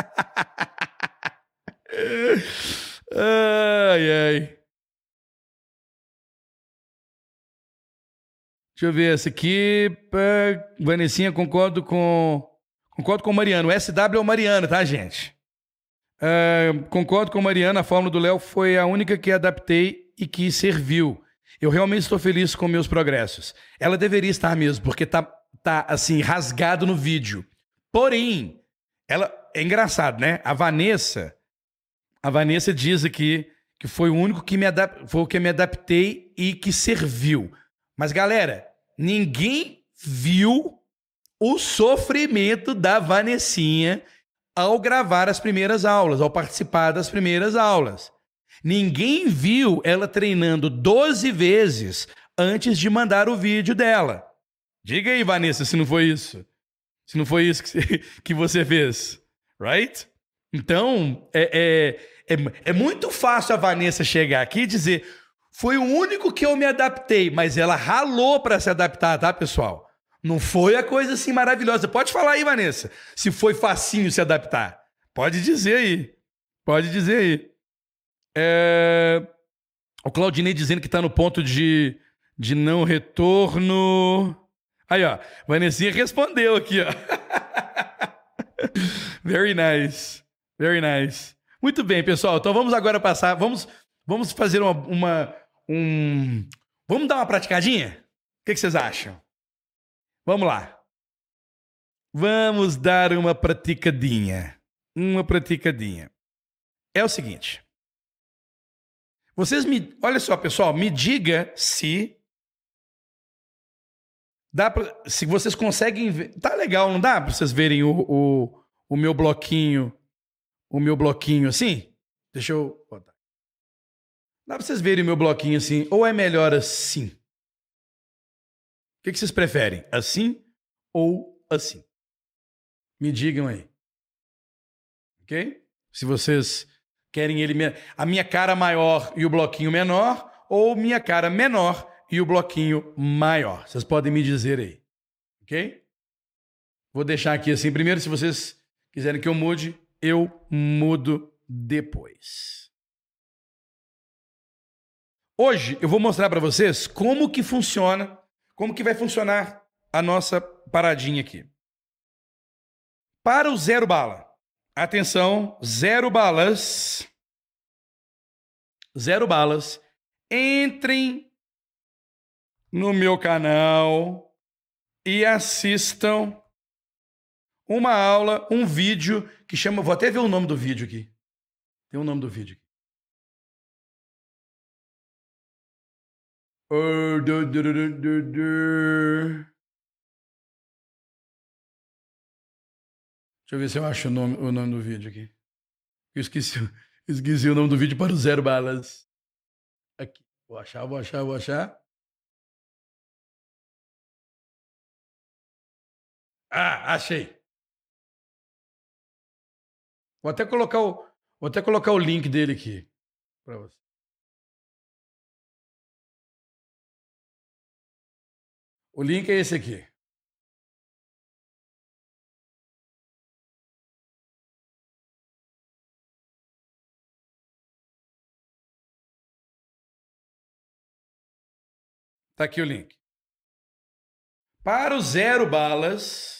ai, ai. Deixa eu ver essa aqui. Vanessinha, concordo com. Concordo com o Mariano. O SW é o Mariano, tá, gente? Concordo com o Mariano. A fórmula do Léo foi a única que adaptei e que serviu. Eu realmente estou feliz com meus progressos. Ela deveria estar mesmo, porque tá, tá assim, rasgado no vídeo. Porém, ela. É engraçado, né? A Vanessa. A Vanessa diz aqui que foi o único que me adap... foi o que me adaptei e que serviu. Mas, galera, ninguém viu o sofrimento da Vanessinha ao gravar as primeiras aulas, ao participar das primeiras aulas. Ninguém viu ela treinando 12 vezes antes de mandar o vídeo dela. Diga aí, Vanessa, se não foi isso. Se não foi isso que, você fez. Right? Então, é, é, é, é muito fácil a Vanessa chegar aqui e dizer: foi o único que eu me adaptei, mas ela ralou para se adaptar, tá, pessoal? Não foi a coisa assim maravilhosa. Pode falar aí, Vanessa, se foi facinho se adaptar. Pode dizer aí. Pode dizer aí. É... O Claudinei dizendo que está no ponto de, de não retorno. Aí, ó. Vanessinha respondeu aqui, ó. Very nice. Very nice. Muito bem, pessoal. Então vamos agora passar. Vamos, vamos fazer uma, uma um. Vamos dar uma praticadinha? O que, que vocês acham? Vamos lá. Vamos dar uma praticadinha. Uma praticadinha. É o seguinte. Vocês me. Olha só, pessoal, me diga se. Dá pra, se vocês conseguem ver. Tá legal, não dá pra vocês verem o, o, o meu bloquinho. O meu bloquinho assim? Deixa eu botar. Dá pra vocês verem o meu bloquinho assim, ou é melhor assim? O que, que vocês preferem? Assim ou assim? Me digam aí. Ok? Se vocês querem ele. A minha cara maior e o bloquinho menor, ou minha cara menor e o bloquinho maior. Vocês podem me dizer aí. Ok? Vou deixar aqui assim. Primeiro, se vocês quiserem que eu mude, eu mudo depois. Hoje eu vou mostrar para vocês como que funciona, como que vai funcionar a nossa paradinha aqui. Para o zero bala. Atenção, zero balas. Zero balas. Entrem no meu canal e assistam uma aula, um vídeo que chama. Vou até ver o nome do vídeo aqui. Tem o um nome do vídeo. Deixa eu ver se eu acho o nome, o nome do vídeo aqui. Eu esqueci, esqueci o nome do vídeo para o Zero Balas. Aqui. Vou achar, vou achar, vou achar. Ah, achei. Vou até colocar o, vou até colocar o link dele aqui para você. O link é esse aqui. Está aqui o link. Para o zero balas,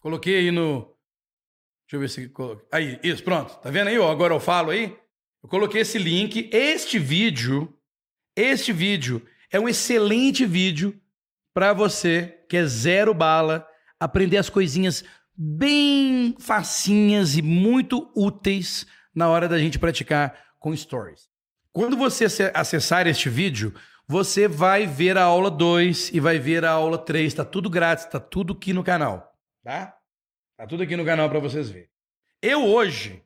coloquei aí no. Deixa eu ver se. Aí, isso, pronto. Tá vendo aí? Ó, agora eu falo aí. Eu coloquei esse link. Este vídeo, este vídeo é um excelente vídeo para você que é zero bala, aprender as coisinhas bem facinhas e muito úteis na hora da gente praticar com stories. Quando você acessar este vídeo, você vai ver a aula 2 e vai ver a aula 3, tá tudo grátis, tá tudo aqui no canal, tá? Tá tudo aqui no canal para vocês verem. Eu hoje,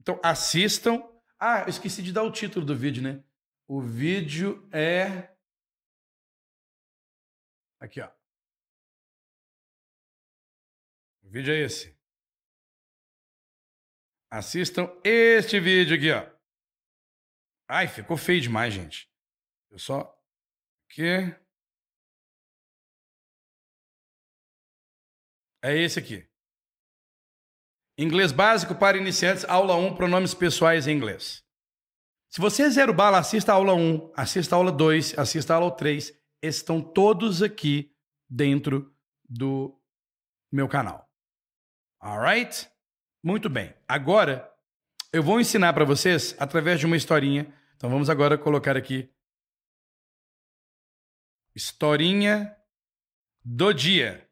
então assistam. Ah, eu esqueci de dar o título do vídeo, né? O vídeo é Aqui, ó. O vídeo é esse. Assistam este vídeo aqui, ó. Ai, ficou feio demais, gente. Eu só. Que. É esse aqui. Inglês básico para iniciantes, aula 1, pronomes pessoais em inglês. Se você é zero bala, assista a aula 1, assista a aula 2, assista a aula 3. Estão todos aqui dentro do meu canal. Alright? Muito bem. Agora, eu vou ensinar para vocês através de uma historinha. Então vamos agora colocar aqui. Historinha do dia.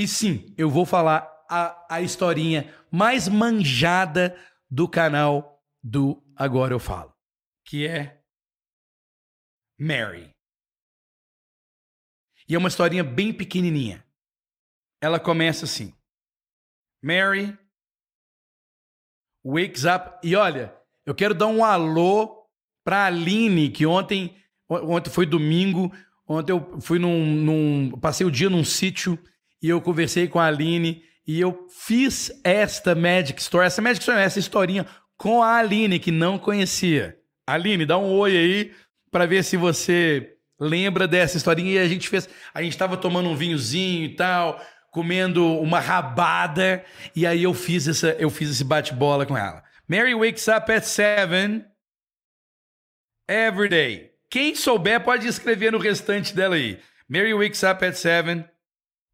E sim, eu vou falar a, a historinha mais manjada do canal do Agora Eu Falo, que é Mary. E é uma historinha bem pequenininha. Ela começa assim: Mary wakes up. E olha, eu quero dar um alô pra Aline, que ontem, ontem foi domingo, ontem eu fui num, num passei o dia num sítio e eu conversei com a Aline e eu fiz esta Magic Story, essa Magic Story, essa historinha com a Aline, que não conhecia. Aline, dá um oi aí para ver se você lembra dessa historinha. E a gente fez, a gente estava tomando um vinhozinho e tal, comendo uma rabada, e aí eu fiz essa, eu fiz esse bate-bola com ela. Mary wakes up at seven every day. Quem souber pode escrever no restante dela aí. Mary wakes up at seven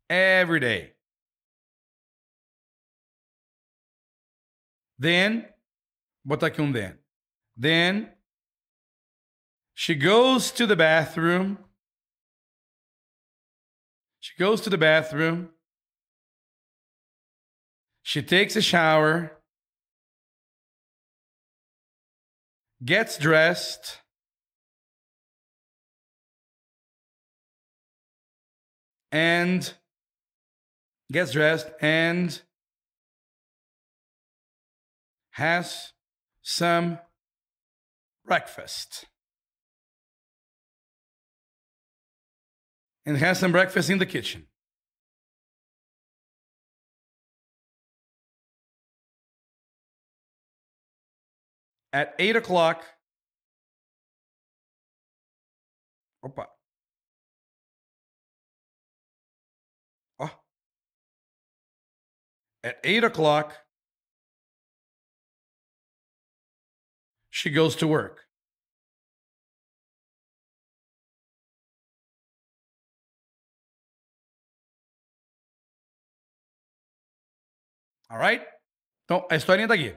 every day. Then, aqui um then. Then she goes to the bathroom. She goes to the bathroom. She takes a shower, gets dressed, and gets dressed and has some breakfast. And has some breakfast in the kitchen. At eight o'clock, opa. At eight o'clock, she goes to work. All right? Então, a historinha tá aqui.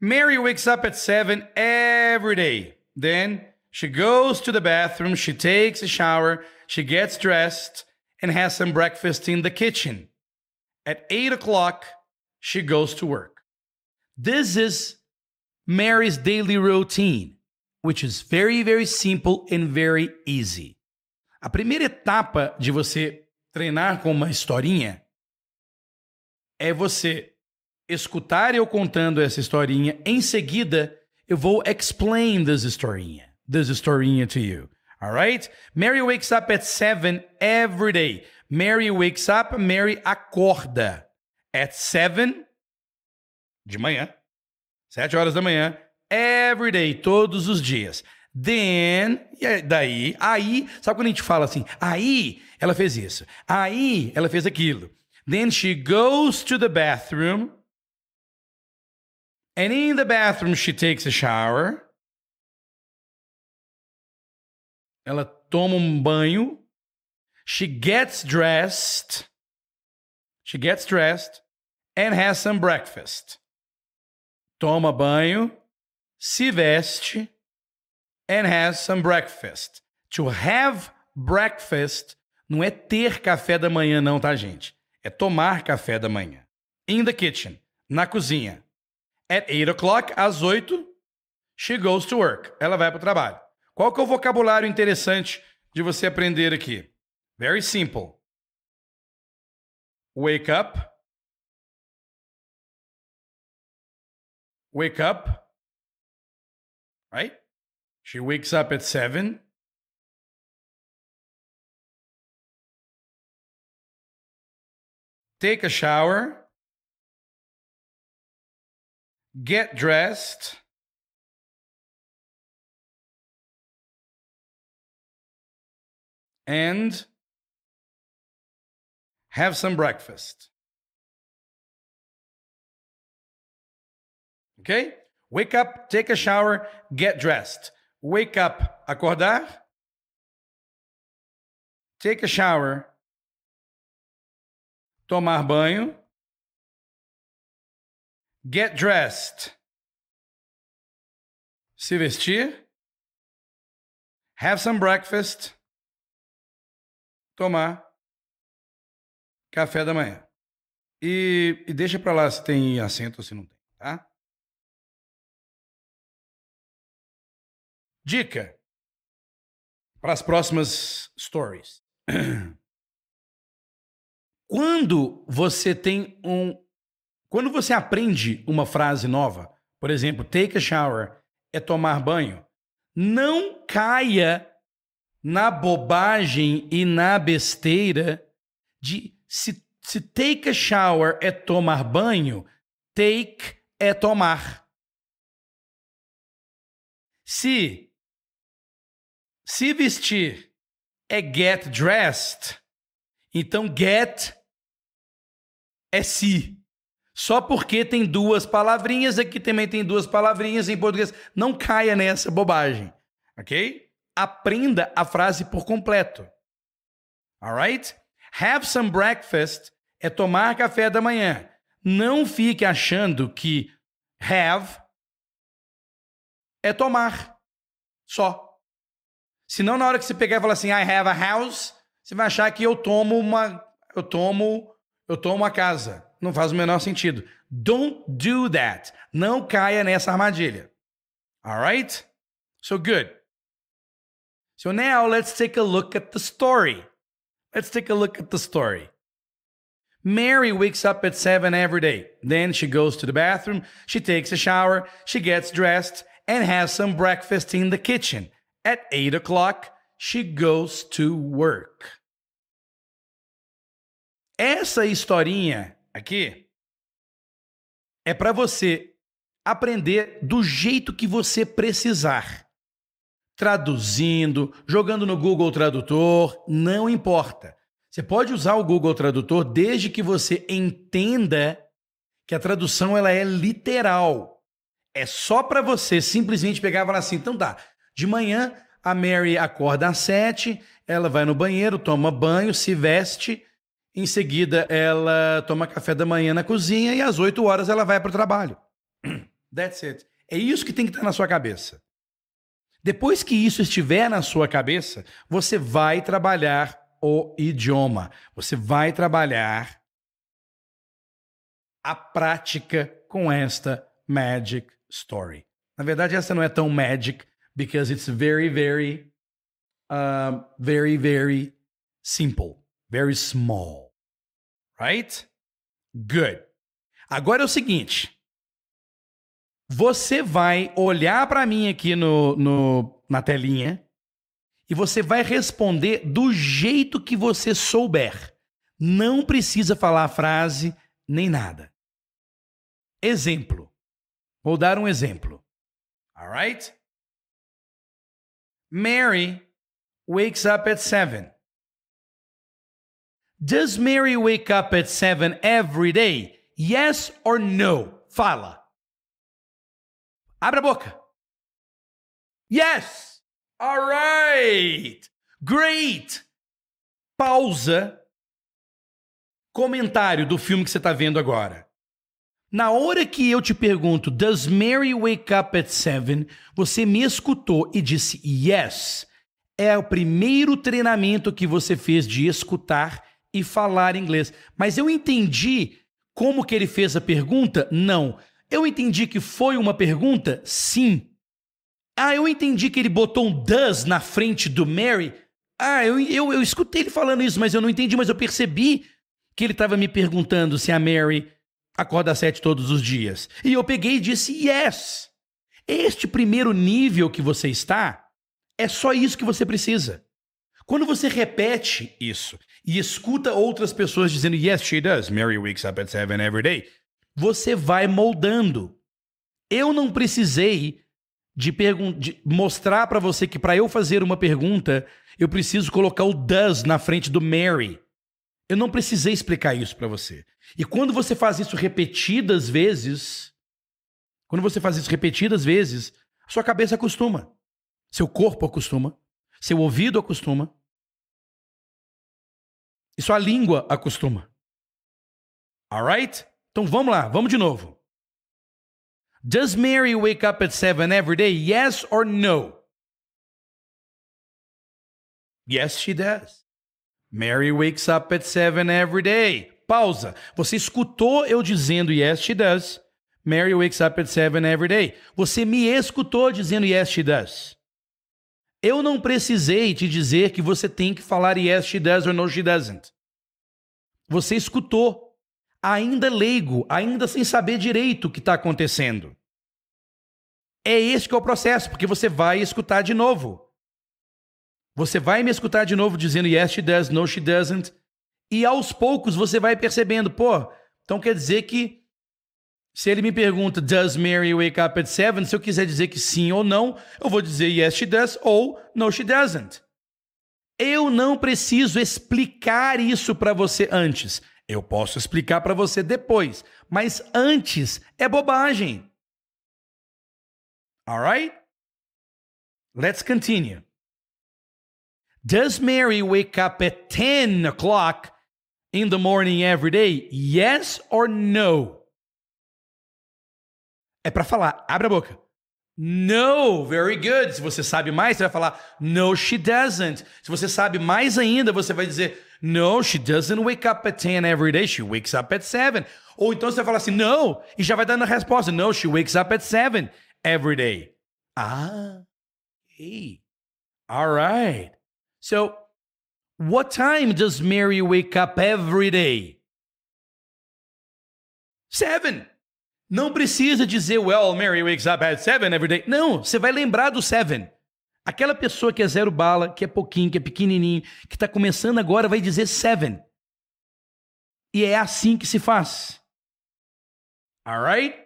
Mary wakes up at 7 every day. Then she goes to the bathroom, she takes a shower, she gets dressed, and has some breakfast in the kitchen. At 8 o'clock, she goes to work. This is Mary's daily routine, which is very, very simple and very easy. A primeira etapa de você treinar com uma historinha é você escutar eu contando essa historinha. Em seguida, eu vou explain this historinha, this historinha to you. All right? Mary wakes up at 7 every day. Mary wakes up, Mary acorda at 7 de manhã, 7 horas da manhã, every day, todos os dias. Then, e daí, aí, sabe quando a gente fala assim? Aí ela fez isso. Aí ela fez aquilo. Then she goes to the bathroom And in the bathroom, she takes a shower. Ela toma um banho. She gets dressed. She gets dressed and has some breakfast. Toma banho, se veste, and has some breakfast. To have breakfast não é ter café da manhã, não, tá, gente? É tomar café da manhã. In the kitchen, na cozinha. At 8 o'clock, às 8, she goes to work. Ela vai para o trabalho. Qual que é o vocabulário interessante de você aprender aqui? Very simple. Wake up. Wake up. Right? She wakes up at 7. Take a shower. get dressed. And have some breakfast. Okay? Wake up, take a shower, get dressed. Wake up, acordar. Take a shower, tomar banho. Get dressed, se vestir. Have some breakfast, tomar café da manhã. E, e deixa para lá se tem acento ou se não tem, tá? Dica para as próximas stories. Quando você tem um. Quando você aprende uma frase nova, por exemplo, take a shower é tomar banho, não caia na bobagem e na besteira de se, se take a shower é tomar banho, take é tomar. Se se vestir é get dressed, então get é se. Só porque tem duas palavrinhas, aqui também tem duas palavrinhas em português. Não caia nessa bobagem, ok? Aprenda a frase por completo. Alright? Have some breakfast é tomar café da manhã. Não fique achando que have é tomar. Só. Senão, na hora que você pegar e falar assim, I have a house, você vai achar que eu tomo uma. Eu tomo. Eu tomo uma casa. Não faz o menor sentido. Don't do that. Não caia nessa armadilha. Alright? So good. So now let's take a look at the story. Let's take a look at the story. Mary wakes up at 7 every day. Then she goes to the bathroom, she takes a shower, she gets dressed, and has some breakfast in the kitchen. At 8 o'clock, she goes to work. Essa historinha aqui é para você aprender do jeito que você precisar. Traduzindo, jogando no Google Tradutor, não importa. Você pode usar o Google Tradutor desde que você entenda que a tradução ela é literal. É só para você simplesmente pegar e falar assim, então tá, de manhã, a Mary acorda às sete, ela vai no banheiro, toma banho, se veste. Em seguida, ela toma café da manhã na cozinha e às oito horas ela vai para o trabalho. That's it. É isso que tem que estar na sua cabeça. Depois que isso estiver na sua cabeça, você vai trabalhar o idioma. Você vai trabalhar a prática com esta magic story. Na verdade, essa não é tão magic, because it's very, very, uh, very, very simple, very small. Right? Good. Agora é o seguinte. Você vai olhar para mim aqui no, no, na telinha e você vai responder do jeito que você souber. Não precisa falar a frase nem nada. Exemplo. Vou dar um exemplo. Alright? Mary wakes up at 7. Does Mary wake up at 7 every day? Yes or no? Fala. Abra a boca. Yes. All right. Great. Pausa. Comentário do filme que você está vendo agora. Na hora que eu te pergunto, Does Mary wake up at seven? Você me escutou e disse yes. É o primeiro treinamento que você fez de escutar e falar inglês. Mas eu entendi como que ele fez a pergunta? Não. Eu entendi que foi uma pergunta? Sim. Ah, eu entendi que ele botou um does na frente do Mary. Ah, eu, eu, eu escutei ele falando isso, mas eu não entendi, mas eu percebi que ele estava me perguntando se a Mary acorda às sete todos os dias. E eu peguei e disse yes. Este primeiro nível que você está, é só isso que você precisa. Quando você repete isso e escuta outras pessoas dizendo yes, she does, Mary wakes up at seven every day, você vai moldando. Eu não precisei de, de mostrar para você que para eu fazer uma pergunta, eu preciso colocar o does na frente do Mary. Eu não precisei explicar isso para você. E quando você faz isso repetidas vezes, quando você faz isso repetidas vezes, sua cabeça acostuma, seu corpo acostuma, seu ouvido acostuma, e sua língua acostuma. Alright? Então vamos lá, vamos de novo. Does Mary wake up at 7 every day? Yes or no? Yes, she does. Mary wakes up at 7 every day. Pausa. Você escutou eu dizendo yes, she does. Mary wakes up at 7 every day. Você me escutou dizendo yes, she does. Eu não precisei te dizer que você tem que falar yes, she does or no, she doesn't. Você escutou, ainda leigo, ainda sem saber direito o que está acontecendo. É esse que é o processo, porque você vai escutar de novo. Você vai me escutar de novo dizendo yes, she does, no, she doesn't. E aos poucos você vai percebendo, pô, então quer dizer que se ele me pergunta, does Mary wake up at seven? Se eu quiser dizer que sim ou não, eu vou dizer yes, she does ou no, she doesn't. Eu não preciso explicar isso para você antes. Eu posso explicar para você depois, mas antes é bobagem. Alright? Let's continue. Does Mary wake up at 10 o'clock in the morning every day? Yes or no? É para falar, abre a boca. No, very good. Se você sabe mais, você vai falar no, she doesn't. Se você sabe mais ainda, você vai dizer no, she doesn't wake up at 10 every day. She wakes up at 7. Ou então você vai falar assim, no, e já vai dando a resposta. No, she wakes up at 7 every day. Ah, hey. All right. So, what time does Mary wake up every day? Seven. Não precisa dizer, well, Mary wakes up at seven every day. Não, você vai lembrar do seven. Aquela pessoa que é zero bala, que é pouquinho, que é pequenininho, que está começando agora, vai dizer seven. E é assim que se faz. Alright?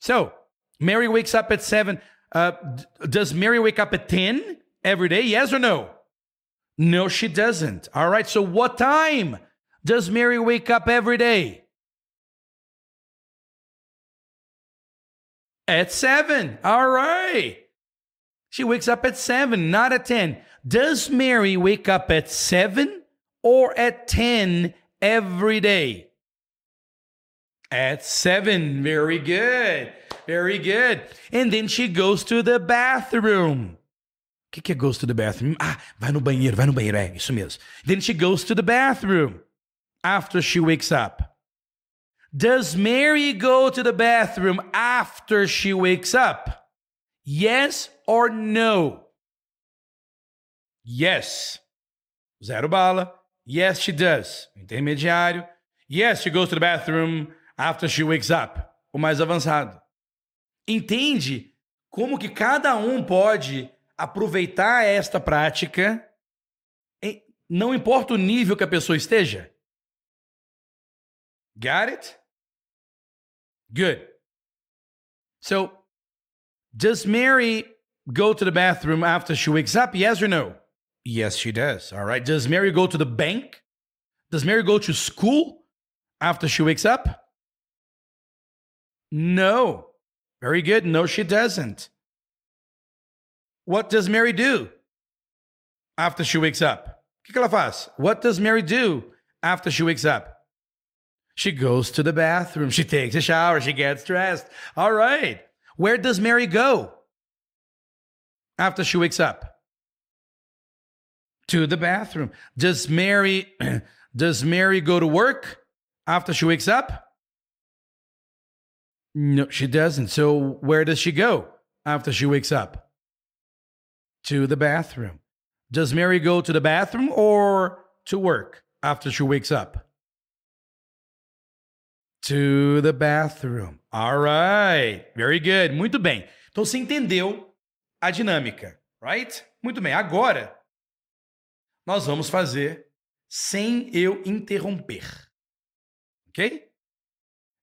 So, Mary wakes up at seven. Uh, does Mary wake up at 10 every day? Yes or no? No, she doesn't. All right, so what time does Mary wake up every day? At seven. All right. She wakes up at seven, not at 10. Does Mary wake up at seven or at 10 every day? At seven. Very good. Very good. And then she goes to the bathroom. O que, que é goes to the bathroom? Ah, vai no banheiro, vai no banheiro. É, isso mesmo. Then she goes to the bathroom after she wakes up. Does Mary go to the bathroom after she wakes up? Yes or no? Yes. Zero bala. Yes, she does. Intermediário. Yes, she goes to the bathroom after she wakes up. O mais avançado. Entende como que cada um pode aproveitar esta prática, não importa o nível que a pessoa esteja? Got it? Good. So, does Mary go to the bathroom after she wakes up? Yes or no? Yes, she does. All right. Does Mary go to the bank? Does Mary go to school after she wakes up? No. Very good. No, she doesn't. What does Mary do after she wakes up? What does Mary do after she wakes up? She goes to the bathroom. She takes a shower. She gets dressed. All right. Where does Mary go after she wakes up? To the bathroom. Does Mary does Mary go to work after she wakes up? No, she doesn't. So where does she go after she wakes up? To the bathroom. Does Mary go to the bathroom or to work after she wakes up? To the bathroom. All right. Very good. Muito bem. Então você entendeu a dinâmica, right? Muito bem. Agora nós vamos fazer sem eu interromper. OK?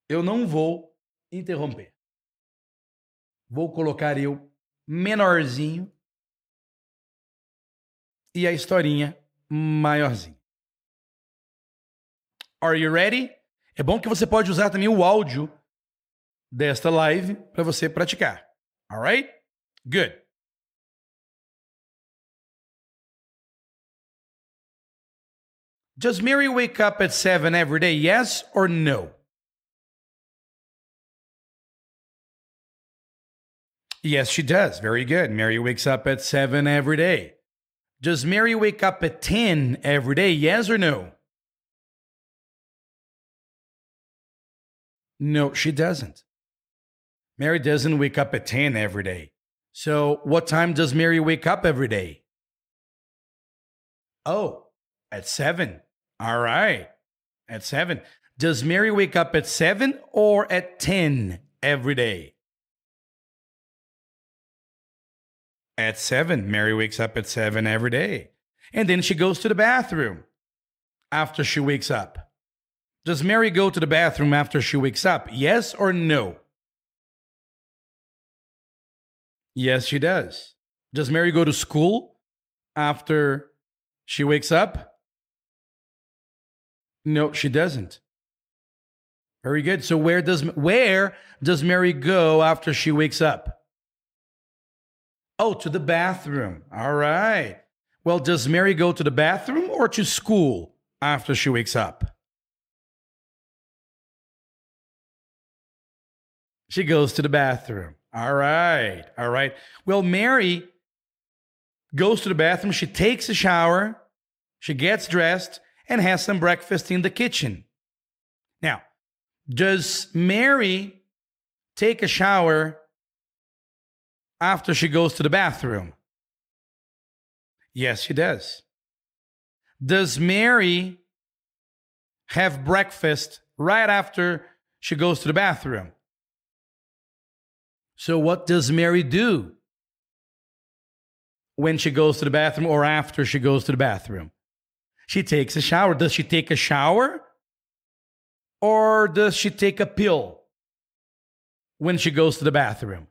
Eu não vou interromper. Vou colocar eu menorzinho e a historinha maiorzinha. Are you ready? É bom que você pode usar também o áudio desta live para você praticar. Alright? Good. Does Mary wake up at 7 every day? Yes or no? Yes, she does. Very good. Mary wakes up at 7 every day. Does Mary wake up at 10 every day? Yes or no? No, she doesn't. Mary doesn't wake up at 10 every day. So, what time does Mary wake up every day? Oh, at 7. All right. At 7. Does Mary wake up at 7 or at 10 every day? At 7. Mary wakes up at 7 every day. And then she goes to the bathroom after she wakes up. Does Mary go to the bathroom after she wakes up? Yes or no? Yes, she does. Does Mary go to school after she wakes up? No, she doesn't. Very good. So where does where does Mary go after she wakes up? Oh, to the bathroom. All right. Well, does Mary go to the bathroom or to school after she wakes up? She goes to the bathroom. All right. All right. Well, Mary goes to the bathroom. She takes a shower. She gets dressed and has some breakfast in the kitchen. Now, does Mary take a shower after she goes to the bathroom? Yes, she does. Does Mary have breakfast right after she goes to the bathroom? So, what does Mary do when she goes to the bathroom or after she goes to the bathroom? She takes a shower. Does she take a shower or does she take a pill when she goes to the bathroom?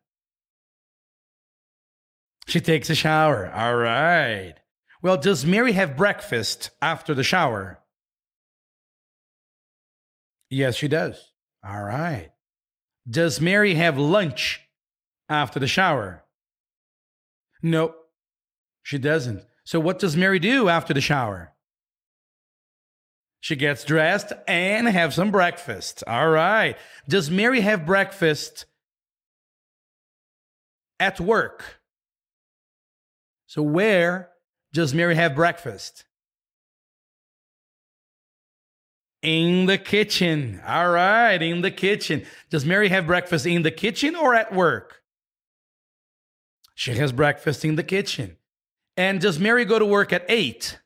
She takes a shower. All right. Well, does Mary have breakfast after the shower? Yes, she does. All right. Does Mary have lunch after the shower? Nope, she doesn't. So, what does Mary do after the shower? She gets dressed and have some breakfast. All right. Does Mary have breakfast at work? So, where does Mary have breakfast? In the kitchen. All right, in the kitchen. Does Mary have breakfast in the kitchen or at work? She has breakfast in the kitchen. And does Mary go to work at 8?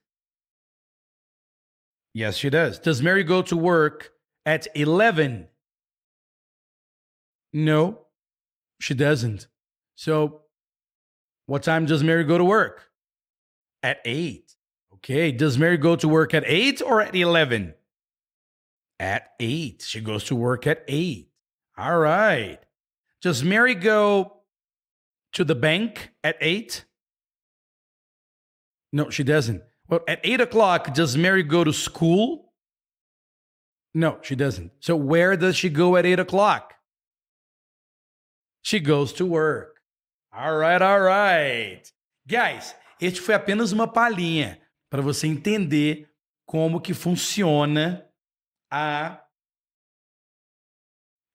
Yes, she does. Does Mary go to work at 11? No, she doesn't. So, what time does Mary go to work? At 8. Okay. Does Mary go to work at 8 or at 11? At 8. She goes to work at 8. All right. Does Mary go to the bank at eight? No, she doesn't. Well, at eight o'clock, does Mary go to school? No, she doesn't. So where does she go at eight o'clock? She goes to work. All right, all right. Guys, este foi apenas uma palhinha para você entender como que funciona a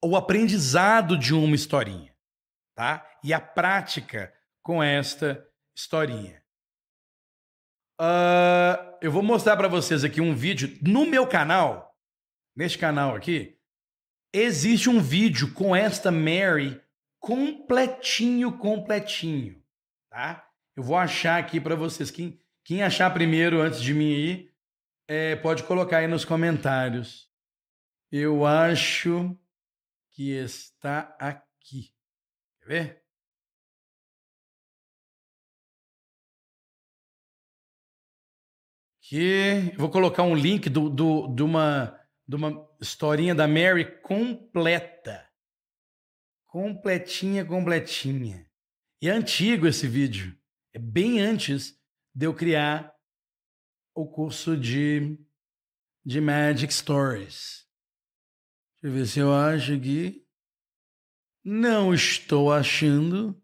o aprendizado de uma historinha tá? E a prática com esta historinha. Uh, eu vou mostrar para vocês aqui um vídeo no meu canal, neste canal aqui, existe um vídeo com esta Mary completinho, completinho, tá? Eu vou achar aqui para vocês. Quem, quem achar primeiro antes de mim aí, é, pode colocar aí nos comentários. Eu acho que está aqui. Quer ver? Que vou colocar um link do, do, de, uma, de uma historinha da Mary completa. Completinha, completinha. E é antigo esse vídeo. É bem antes de eu criar o curso de, de Magic Stories. Deixa eu ver se eu acho aqui. Não estou achando.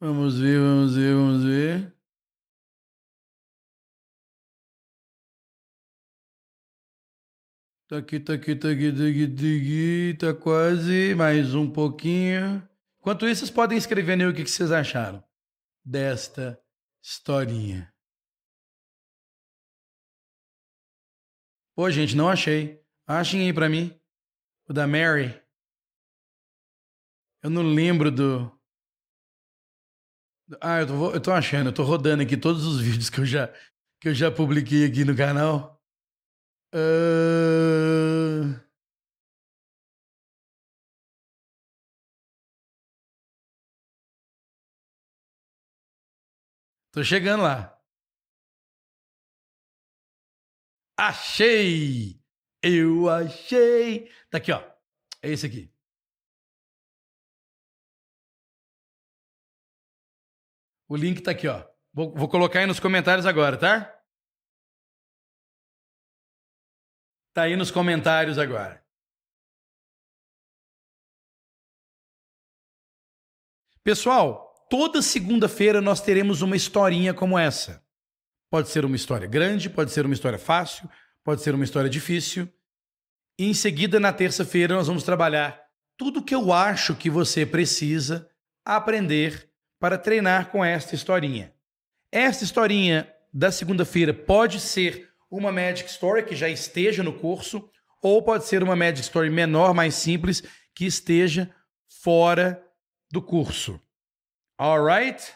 Vamos ver, vamos ver, vamos ver. Tá aqui, tá aqui, tá aqui, tá aqui, tá aqui, tá quase, mais um pouquinho. Enquanto isso, vocês podem escrever aí o que vocês acharam desta historinha. Pô, gente, não achei. Achem aí pra mim. O da Mary. Eu não lembro do. Ah, eu tô, eu tô achando, eu tô rodando aqui todos os vídeos que eu já, que eu já publiquei aqui no canal. Uh... Tô chegando lá. Achei! Eu achei! Tá aqui, ó. É esse aqui. O link tá aqui, ó. Vou, vou colocar aí nos comentários agora, tá? Tá aí nos comentários agora. Pessoal, toda segunda-feira nós teremos uma historinha como essa. Pode ser uma história grande, pode ser uma história fácil, pode ser uma história difícil. E em seguida, na terça-feira, nós vamos trabalhar tudo que eu acho que você precisa aprender para treinar com esta historinha. Esta historinha da segunda-feira pode ser uma Magic Story que já esteja no curso, ou pode ser uma Magic Story menor, mais simples, que esteja fora do curso. Alright?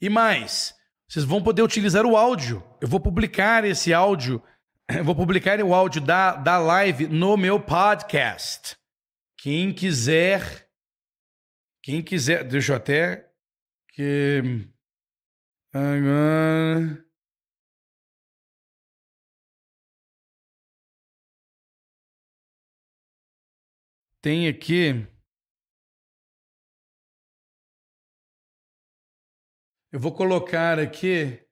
E mais, vocês vão poder utilizar o áudio. Eu vou publicar esse áudio, vou publicar o áudio da, da live no meu podcast. Quem quiser, quem quiser, deixa eu até que agora tem aqui Eu vou colocar aqui.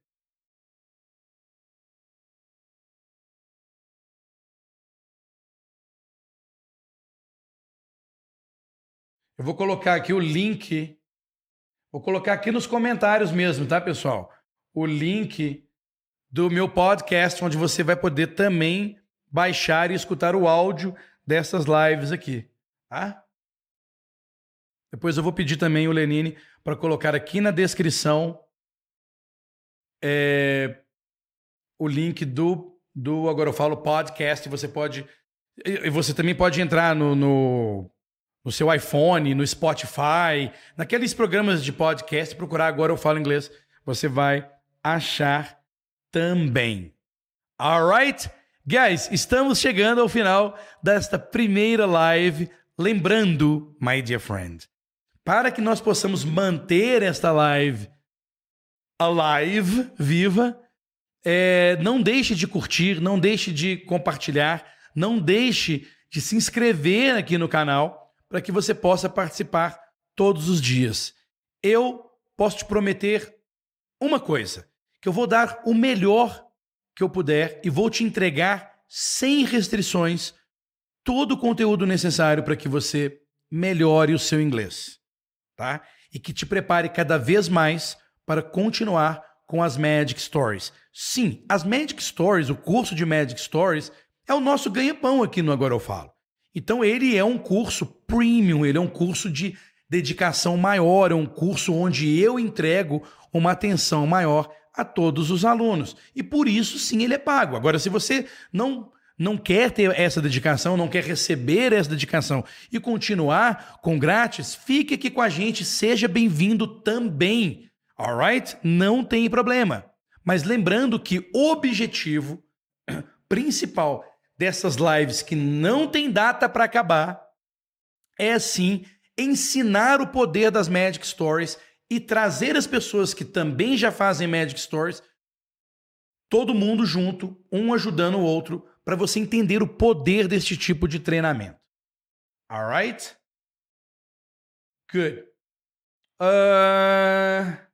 Eu vou colocar aqui o link. Vou colocar aqui nos comentários mesmo, tá, pessoal? O link do meu podcast, onde você vai poder também baixar e escutar o áudio dessas lives aqui, tá? Depois eu vou pedir também o Lenine para colocar aqui na descrição é, o link do, do Agora Eu Falo podcast. Você pode. E você também pode entrar no, no, no seu iPhone, no Spotify, naqueles programas de podcast, procurar Agora Eu Falo Inglês. Você vai achar também. Alright? Guys, estamos chegando ao final desta primeira live. Lembrando, my dear friend, para que nós possamos manter esta live alive, viva, é, não deixe de curtir, não deixe de compartilhar, não deixe de se inscrever aqui no canal para que você possa participar todos os dias. Eu posso te prometer uma coisa, que eu vou dar o melhor que eu puder e vou te entregar sem restrições todo o conteúdo necessário para que você melhore o seu inglês tá? E que te prepare cada vez mais para continuar com as Magic Stories. Sim, as Magic Stories, o curso de Magic Stories, é o nosso ganha-pão aqui no Agora Eu Falo. Então ele é um curso premium, ele é um curso de dedicação maior, é um curso onde eu entrego uma atenção maior a todos os alunos. E por isso, sim, ele é pago. Agora, se você não não quer ter essa dedicação, não quer receber essa dedicação e continuar com grátis, fique aqui com a gente, seja bem-vindo também. Alright? Não tem problema. Mas lembrando que o objetivo principal dessas lives que não tem data para acabar é sim ensinar o poder das Magic Stories e trazer as pessoas que também já fazem Magic Stories, todo mundo junto, um ajudando o outro para você entender o poder deste tipo de treinamento. Alright? Good. Uh...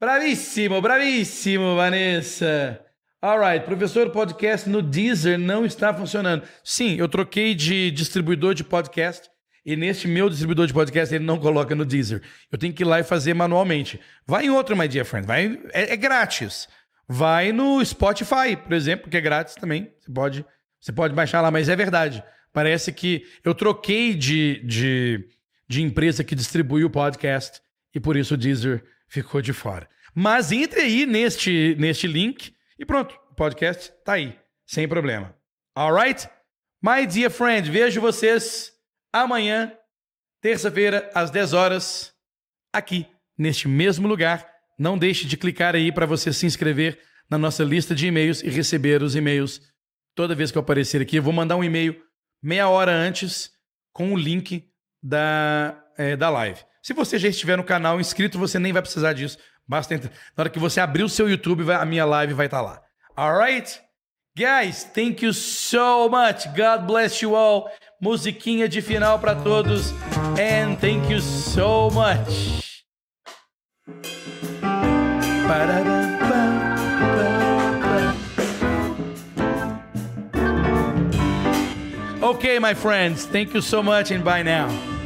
Bravíssimo, bravíssimo, Vanessa. Alright, professor, podcast no Deezer não está funcionando. Sim, eu troquei de distribuidor de podcast e neste meu distribuidor de podcast ele não coloca no Deezer. Eu tenho que ir lá e fazer manualmente. Vai em outro, my dear friend. Vai, é, é grátis. Vai no Spotify, por exemplo, que é grátis também. Você pode, você pode baixar lá, mas é verdade. Parece que eu troquei de, de, de empresa que distribui o podcast e por isso o Deezer ficou de fora. Mas entre aí neste, neste link e pronto, o podcast tá aí, sem problema. Alright? My dear friend, vejo vocês amanhã, terça-feira, às 10 horas, aqui, neste mesmo lugar. Não deixe de clicar aí para você se inscrever na nossa lista de e-mails e receber os e-mails toda vez que eu aparecer aqui. Eu vou mandar um e-mail meia hora antes com o link da, é, da live. Se você já estiver no canal inscrito, você nem vai precisar disso. Basta entrar. Na hora que você abrir o seu YouTube, a minha live vai estar tá lá. Alright? Guys, thank you so much. God bless you all. Musiquinha de final para todos. And thank you so much. Okay, my friends, thank you so much and bye now.